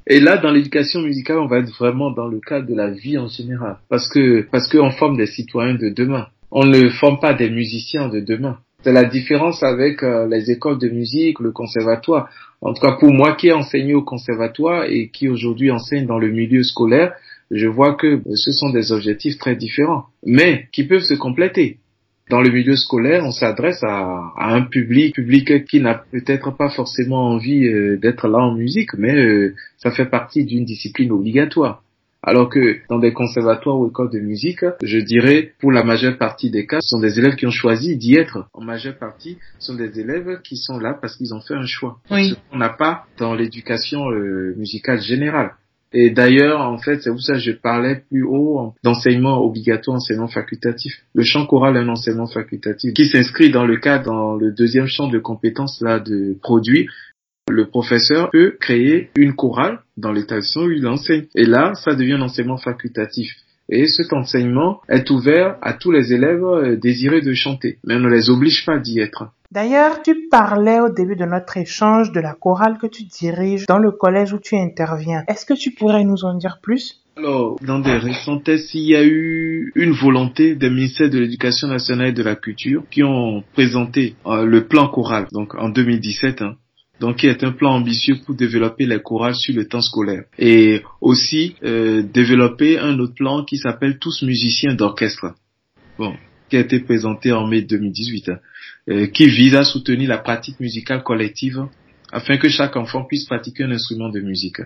Speaker 2: Et là, dans l'éducation musicale, on va être vraiment dans le cadre de la vie en général. Parce que, parce qu'on forme des citoyens de demain. On ne forme pas des musiciens de demain. C'est la différence avec euh, les écoles de musique, le conservatoire. En tout cas, pour moi qui ai enseigné au conservatoire et qui aujourd'hui enseigne dans le milieu scolaire, je vois que ce sont des objectifs très différents, mais qui peuvent se compléter. Dans le milieu scolaire, on s'adresse à, un public, public qui n'a peut-être pas forcément envie euh, d'être là en musique, mais euh, ça fait partie d'une discipline obligatoire. Alors que dans des conservatoires ou écoles de musique, je dirais, pour la majeure partie des cas, ce sont des élèves qui ont choisi d'y être. En majeure partie, ce sont des élèves qui sont là parce qu'ils ont fait un choix.
Speaker 1: Oui.
Speaker 2: Ce qu'on n'a pas dans l'éducation euh, musicale générale. Et d'ailleurs, en fait, c'est pour ça que je parlais plus haut d'enseignement obligatoire, enseignement facultatif. Le champ choral est un enseignement facultatif qui s'inscrit dans le cadre, dans le deuxième champ de compétences là de produits le professeur peut créer une chorale dans l'établissement où il enseigne. Et là, ça devient un enseignement facultatif. Et cet enseignement est ouvert à tous les élèves euh, désirés de chanter, mais on ne les oblige pas d'y être.
Speaker 1: D'ailleurs, tu parlais au début de notre échange de la chorale que tu diriges dans le collège où tu interviens. Est-ce que tu pourrais nous en dire plus?
Speaker 2: Alors, dans des récents tests, il y a eu une volonté des ministères de l'Éducation nationale et de la culture qui ont présenté euh, le plan choral, donc en 2017, hein, donc qui est un plan ambitieux pour développer les chorales sur le temps scolaire. Et aussi euh, développer un autre plan qui s'appelle Tous musiciens d'orchestre, bon, qui a été présenté en mai 2018, hein, euh, qui vise à soutenir la pratique musicale collective afin que chaque enfant puisse pratiquer un instrument de musique.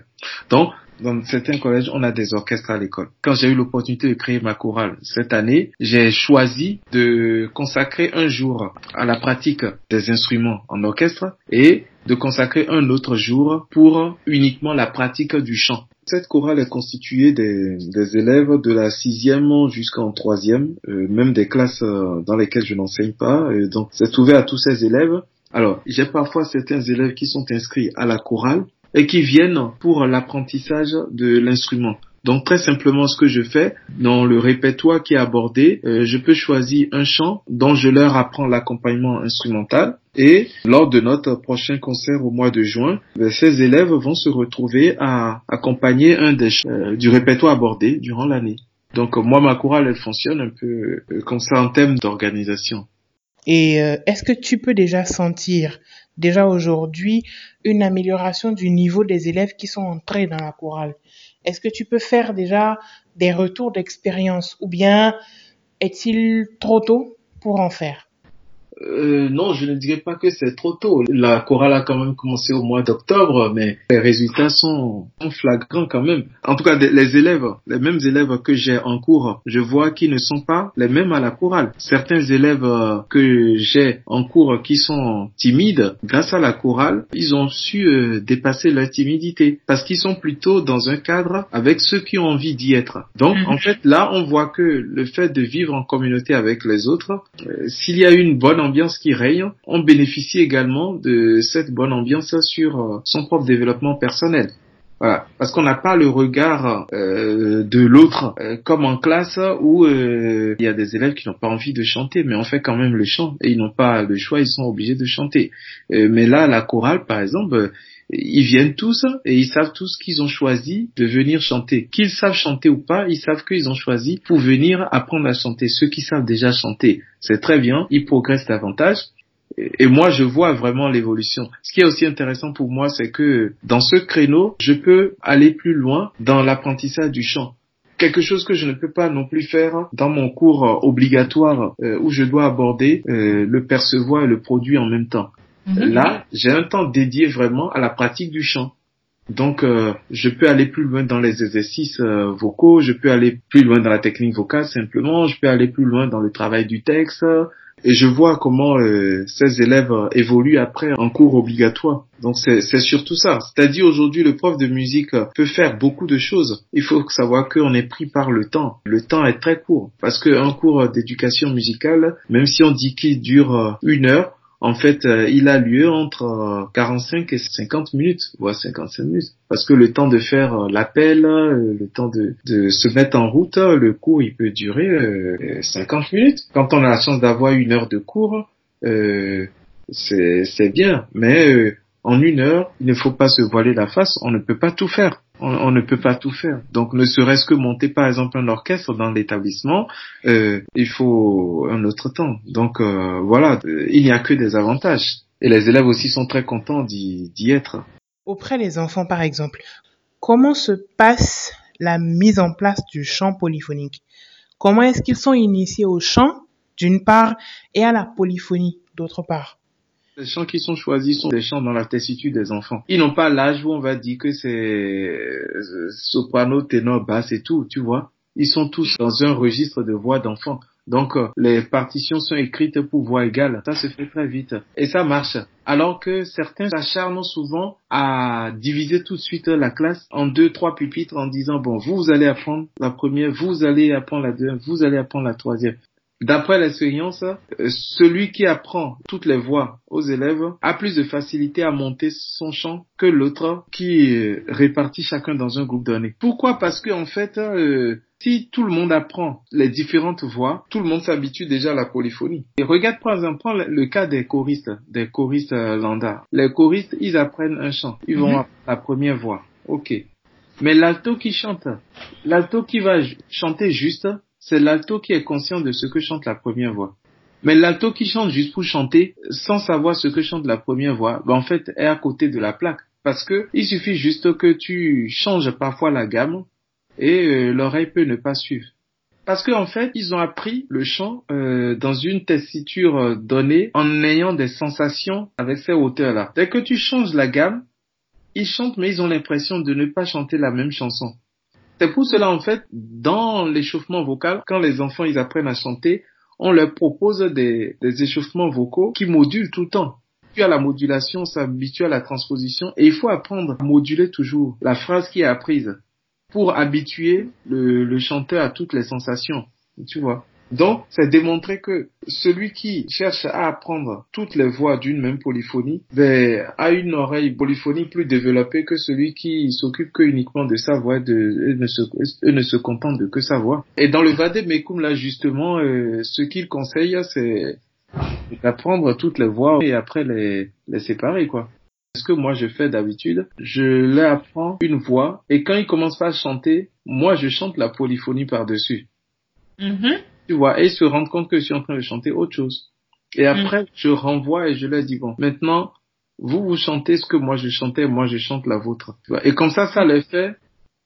Speaker 2: Donc, dans certains collèges, on a des orchestres à l'école. Quand j'ai eu l'opportunité de créer ma chorale cette année, j'ai choisi de consacrer un jour à la pratique des instruments en orchestre et de consacrer un autre jour pour uniquement la pratique du chant. Cette chorale est constituée des, élèves de la sixième jusqu'en troisième, euh, même des classes euh, dans lesquelles je n'enseigne pas. Et donc c'est ouvert à tous ces élèves. Alors j'ai parfois certains élèves qui sont inscrits à la chorale et qui viennent pour l'apprentissage de l'instrument. Donc très simplement ce que je fais dans le répertoire qui est abordé, euh, je peux choisir un chant dont je leur apprends l'accompagnement instrumental et lors de notre prochain concert au mois de juin, ben, ces élèves vont se retrouver à accompagner un des chants euh, du répertoire abordé durant l'année. Donc moi ma chorale elle fonctionne un peu euh, comme ça en termes d'organisation.
Speaker 1: Et est-ce que tu peux déjà sentir déjà aujourd'hui une amélioration du niveau des élèves qui sont entrés dans la chorale? Est-ce que tu peux faire déjà des retours d'expérience ou bien est-il trop tôt pour en faire?
Speaker 2: Euh, non, je ne dirais pas que c'est trop tôt. La chorale a quand même commencé au mois d'octobre, mais les résultats sont, flagrants quand même. En tout cas, les élèves, les mêmes élèves que j'ai en cours, je vois qu'ils ne sont pas les mêmes à la chorale. Certains élèves euh, que j'ai en cours qui sont timides, grâce à la chorale, ils ont su euh, dépasser leur timidité parce qu'ils sont plutôt dans un cadre avec ceux qui ont envie d'y être. Donc, mhm. en fait, là, on voit que le fait de vivre en communauté avec les autres, s'il y a une bonne ambiance qui règne, on bénéficie également de cette bonne ambiance sur euh, son propre développement personnel. Voilà, parce qu'on n'a pas le regard euh, de l'autre euh, comme en classe où il y a des élèves qui n'ont pas envie de chanter, mais on fait quand même le chant et ils n'ont pas le choix, ils sont obligés de chanter. mais là, la chorale, par exemple, ils viennent tous et ils savent tous qu'ils ont choisi de venir chanter. Qu'ils savent chanter ou pas, ils savent qu'ils ont choisi pour venir apprendre à chanter. Ceux qui savent déjà chanter, c'est très bien, ils progressent davantage. Et moi, je vois vraiment l'évolution. Ce qui est aussi intéressant pour moi, c'est que dans ce créneau, je peux aller plus loin dans l'apprentissage du chant quelque chose que je ne peux pas non plus faire dans mon cours obligatoire euh, où je dois aborder euh, le percevoir et le produit en même temps. Mhm. Là, j'ai un temps dédié vraiment à la pratique du chant. Donc, euh, je peux aller plus loin dans les exercices euh, vocaux, je peux aller plus loin dans la technique vocale simplement, je peux aller plus loin dans le travail du texte, et je vois comment euh, ces élèves évoluent après en cours obligatoire. Donc c'est surtout ça. C'est-à-dire aujourd'hui le prof de musique peut faire beaucoup de choses. Il faut savoir qu'on est pris par le temps. Le temps est très court parce qu'un cours d'éducation musicale, même si on dit qu'il dure une heure, en fait, euh, il a lieu entre 45 euh, et 50 minutes, voire 55 minutes. Parce que le temps de faire euh, l'appel, le temps de, de, se mettre en route, le cours, il peut durer 50 minutes. Quand on a la chance d'avoir une heure de cours, c'est bien. Mais en une heure, il ne faut pas se voiler la face, on ne peut pas tout faire on, ne peut pas tout faire. Donc, ne serait-ce que monter, par exemple, un orchestre dans l'établissement, euh, il faut un autre temps. Donc, euh, voilà, il n'y a que des avantages. Et les élèves aussi sont très contents d'y être.
Speaker 1: Auprès des enfants, par exemple, comment se passe la mise en place du chant polyphonique? Comment est-ce qu'ils sont initiés au chant, d'une part, et à la polyphonie, d'autre part?
Speaker 2: Les chants qui sont choisis sont des chants dans la tessiture des enfants. Ils n'ont pas l'âge où on va dire que c'est soprano, ténor, basse et tout, tu vois. Ils sont tous dans un registre de voix d'enfants. Donc euh, les partitions sont écrites pour voix égale. Ça se fait très vite. Et ça marche. Alors que certains s'acharnent souvent à diviser tout de suite la classe en deux, trois pupitres en disant, bon, vous, vous allez apprendre la première, vous allez apprendre la deuxième, vous allez apprendre la troisième. D'après l'expérience, euh, celui qui apprend toutes les voix aux élèves a plus de facilité à monter son chant que l'autre qui euh, répartit chacun dans un groupe donné. Pourquoi? Parce que en fait, euh, si tout le monde apprend les différentes voix, tout le monde s'habitue déjà à la polyphonie. Et regarde par exemple le cas des choristes, des choristes lambda. Les choristes, ils apprennent un chant, ils vont à mhm. la première voix. Ok. Mais l'alto qui chante, l'alto qui va chanter juste, c'est l'alto qui est conscient de ce que chante la première voix. Mais l'alto qui chante juste pour chanter, sans savoir ce que chante la première voix, ben en fait est à côté de la plaque. Parce que il suffit juste que tu changes parfois la gamme et euh, l'oreille peut ne pas suivre. Parce qu'en en fait, ils ont appris le chant euh, dans une tessiture euh, donnée en ayant des sensations avec ces hauteurs-là. Dès que tu changes la gamme, ils chantent mais ils ont l'impression de ne pas chanter la même chanson. C'est pour cela, en fait, dans l'échauffement vocal, quand les enfants ils apprennent à chanter, on leur propose des, échauffements vocaux qui modulent tout le temps. À la modulation, s'habitue à la transposition et il faut apprendre à moduler toujours la phrase qui est apprise pour habituer le chanteur à toutes les sensations. Tu vois. Donc, c'est démontrer que celui qui cherche à apprendre toutes les voix d'une même polyphonie ben, a une oreille polyphonique plus développée que celui qui s'occupe que uniquement de sa voix de, et, ne se, ne se contente de que sa voix. Et dans le Vademecum, là, justement, euh, ce qu'il conseille, c'est d'apprendre toutes les voix et après les, les séparer, quoi. Ce que moi je fais d'habitude, je leur apprends une voix et quand ils commencent à chanter, moi je chante la polyphonie par-dessus. Mm-hmm tu vois, et se rendre compte que je suis en train de chanter autre chose. Et mm. après, je renvoie et je leur dis, bon, maintenant, vous, vous chantez ce que moi je chantais, moi je chante la vôtre. Tu vois. Et comme ça, ça les fait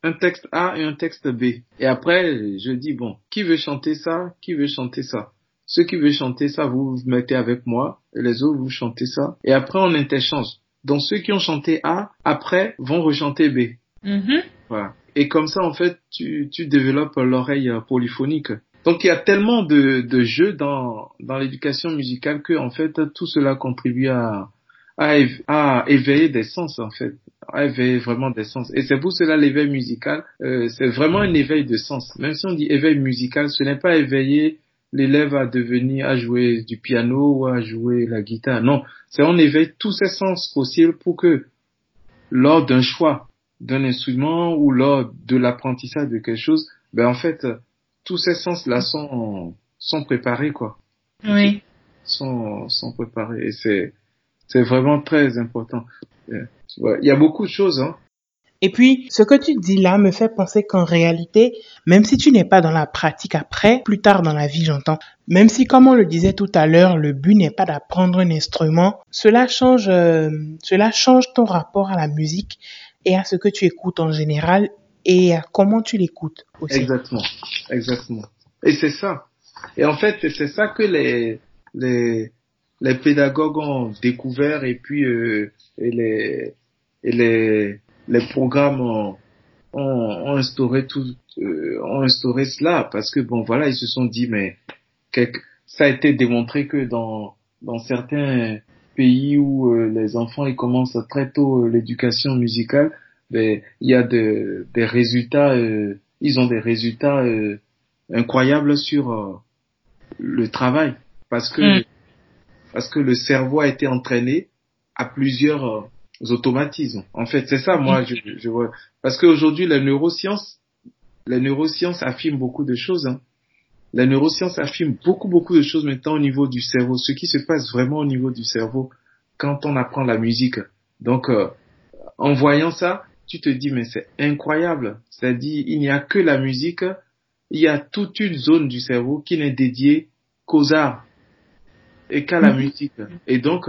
Speaker 2: un texte A et un texte B. Et après, je dis, bon, qui veut chanter ça, qui veut chanter ça Ceux qui veulent chanter ça, vous vous mettez avec moi, et les autres, vous chantez ça. Et après, on interchange. Donc ceux qui ont chanté A, après, vont rechanter B. Mm-hmm. Voilà. Et comme ça, en fait, tu, tu développes l'oreille polyphonique. Donc il y a tellement de, de jeux dans, dans l'éducation musicale que en fait tout cela contribue à, à, éveiller des sens en fait, à éveiller vraiment des sens. Et c'est pour cela l'éveil musical, euh, c'est vraiment un éveil de sens. Même si on dit éveil musical, ce n'est pas éveiller l'élève à devenir, à jouer du piano ou à jouer la guitare. Non, c'est on éveille tous ces sens possibles pour que lors d'un choix d'un instrument ou lors de l'apprentissage de quelque chose, ben en fait tous ces sens-là sont, sont préparés, quoi.
Speaker 1: Oui.
Speaker 2: Sont, sont préparés. Et c'est, c'est vraiment très important. Euh, il y a beaucoup de choses, hein.
Speaker 1: Et puis, ce que tu dis là me fait penser qu'en réalité, même si tu n'es pas dans la pratique après, plus tard dans la vie, j'entends, même si, comme on le disait tout à l'heure, le but n'est pas d'apprendre un instrument, cela change, euh, cela change ton rapport à la musique et à ce que tu écoutes en général et comment tu l'écoutes aussi.
Speaker 2: Exactement, exactement. Et c'est ça. Et en fait, c'est ça que les, les, les pédagogues ont découvert et puis euh, et les et les les programmes ont, ont, instauré tout euh, ont instauré cela parce que bon voilà ils se sont dit mais ça a été démontré que dans dans certains pays où euh, les enfants ils commencent très tôt euh, l'éducation musicale ben il y a de, des résultats ils ont des résultats incroyables sur le travail parce que mm. parce que le cerveau a été entraîné à plusieurs automatismes. En fait, c'est ça, moi, je, je vois. Parce qu'aujourd'hui, la neuroscience, la neuroscience affirme beaucoup de choses. Hein. La neuroscience affirme beaucoup, beaucoup de choses maintenant au niveau du cerveau. Ce qui se passe vraiment au niveau du cerveau quand on apprend la musique. Donc, euh, en voyant ça, tu te dis, mais c'est incroyable. C'est-à-dire, il n'y a que la musique, il y a toute une zone du cerveau qui n'est dédiée qu'aux arts et qu'à la musique. Et donc,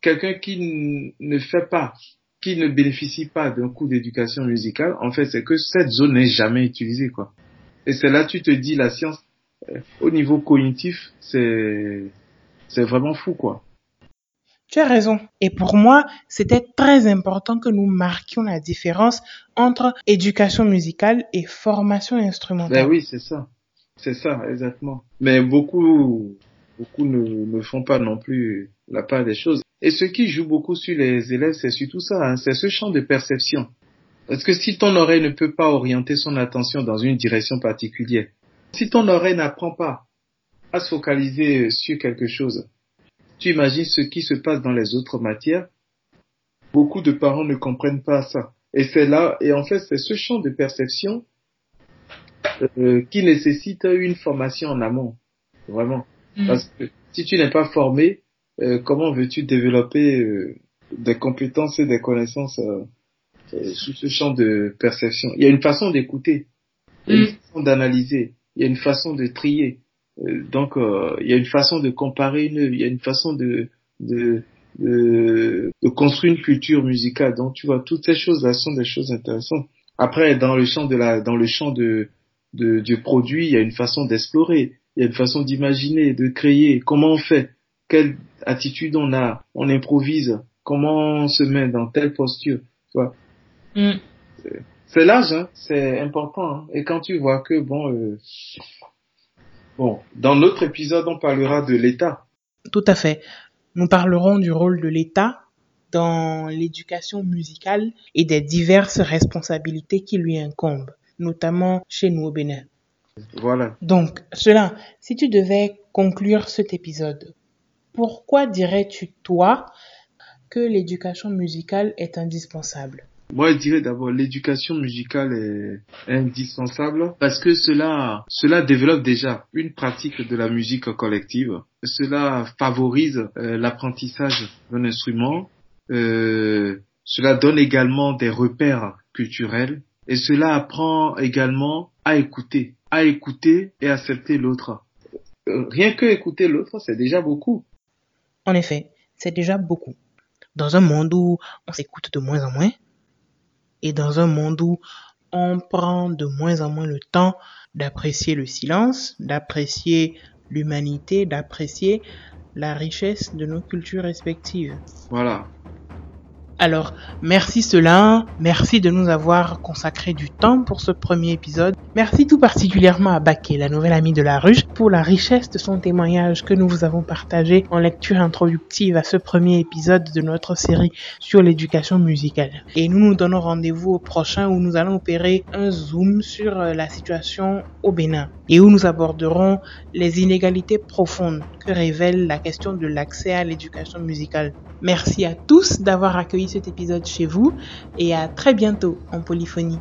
Speaker 2: quelqu'un qui ne fait pas, qui ne bénéficie pas d'un cours d'éducation musicale, en fait, c'est que cette zone n'est jamais utilisée, quoi. Et c'est là tu te dis la science euh, au niveau cognitif, c'est c'est vraiment fou, quoi.
Speaker 1: Tu as raison. Et pour moi, c'était très important que nous marquions la différence entre éducation musicale et formation instrumentale.
Speaker 2: Ben oui, c'est ça. C'est ça, exactement. Mais beaucoup, beaucoup ne, font pas non plus la part des choses. Et ce qui joue beaucoup sur les élèves, c'est surtout ça, hein, c'est ce champ de perception. Parce que si ton oreille ne peut pas orienter son attention dans une direction particulière, si ton oreille n'apprend pas à se focaliser sur quelque chose, tu imagines ce qui se passe dans les autres matières, beaucoup de parents ne comprennent pas ça. Et c'est là, et en fait, c'est ce champ de perception euh, qui nécessite une formation en amont, vraiment. Mm. Parce que si tu n'es pas formé, euh, comment veux-tu développer euh, des compétences et des connaissances euh, sous ce champ de perception? Il y a une façon d'écouter, il y a une mm. façon d'analyser, il y a une façon de trier. Donc, il y a une façon de comparer, une, il y a une façon de, de, de, de construire une culture musicale. Donc, tu vois, toutes ces choses-là sont des choses intéressantes. Après, dans le champ de la, dans le champ de, de, du produit, il y a une façon d'explorer, il y a une façon d'imaginer, de créer. Comment on fait? Quelle attitude on a, on improvise, comment on se met dans telle posture, tu vois? Mm. C'est l'âge, hein, c'est important. Hein. Et quand tu vois que bon, euh, bon, dans notre épisode, on parlera de l'État.
Speaker 1: Tout à fait. Nous parlerons du rôle de l'État dans l'éducation musicale et des diverses responsabilités qui lui incombent, notamment chez nous au Bénin.
Speaker 2: Voilà.
Speaker 1: Donc, cela, si tu devais conclure cet épisode, pourquoi dirais-tu, toi, que l'éducation musicale est indispensable?
Speaker 2: Moi, je dirais d'abord l'éducation musicale est indispensable parce que cela, cela développe déjà une pratique de la musique collective. Cela favorise euh, l'apprentissage d'un instrument. Euh, cela donne également des repères culturels et cela apprend également à écouter, à écouter et accepter l'autre. Euh, rien que écouter l'autre, c'est déjà beaucoup.
Speaker 1: En effet, c'est déjà beaucoup. Dans un monde où on s'écoute de moins en moins, et dans un monde où on prend de moins en moins le temps d'apprécier le silence, d'apprécier l'humanité, d'apprécier la richesse de nos cultures respectives.
Speaker 2: Voilà.
Speaker 1: Alors, merci cela, merci de nous avoir consacré du temps pour ce premier épisode. Merci tout particulièrement à Baké, la nouvelle amie de la ruche, pour la richesse de son témoignage que nous vous avons partagé en lecture introductive à ce premier épisode de notre série sur l'éducation musicale. Et nous nous donnons rendez-vous au prochain où nous allons opérer un zoom sur euh, la situation au Bénin et où nous aborderons les inégalités profondes que révèle la question de l'accès à l'éducation musicale. Merci à tous d'avoir accueilli cet épisode chez vous et à très bientôt en polyphonie.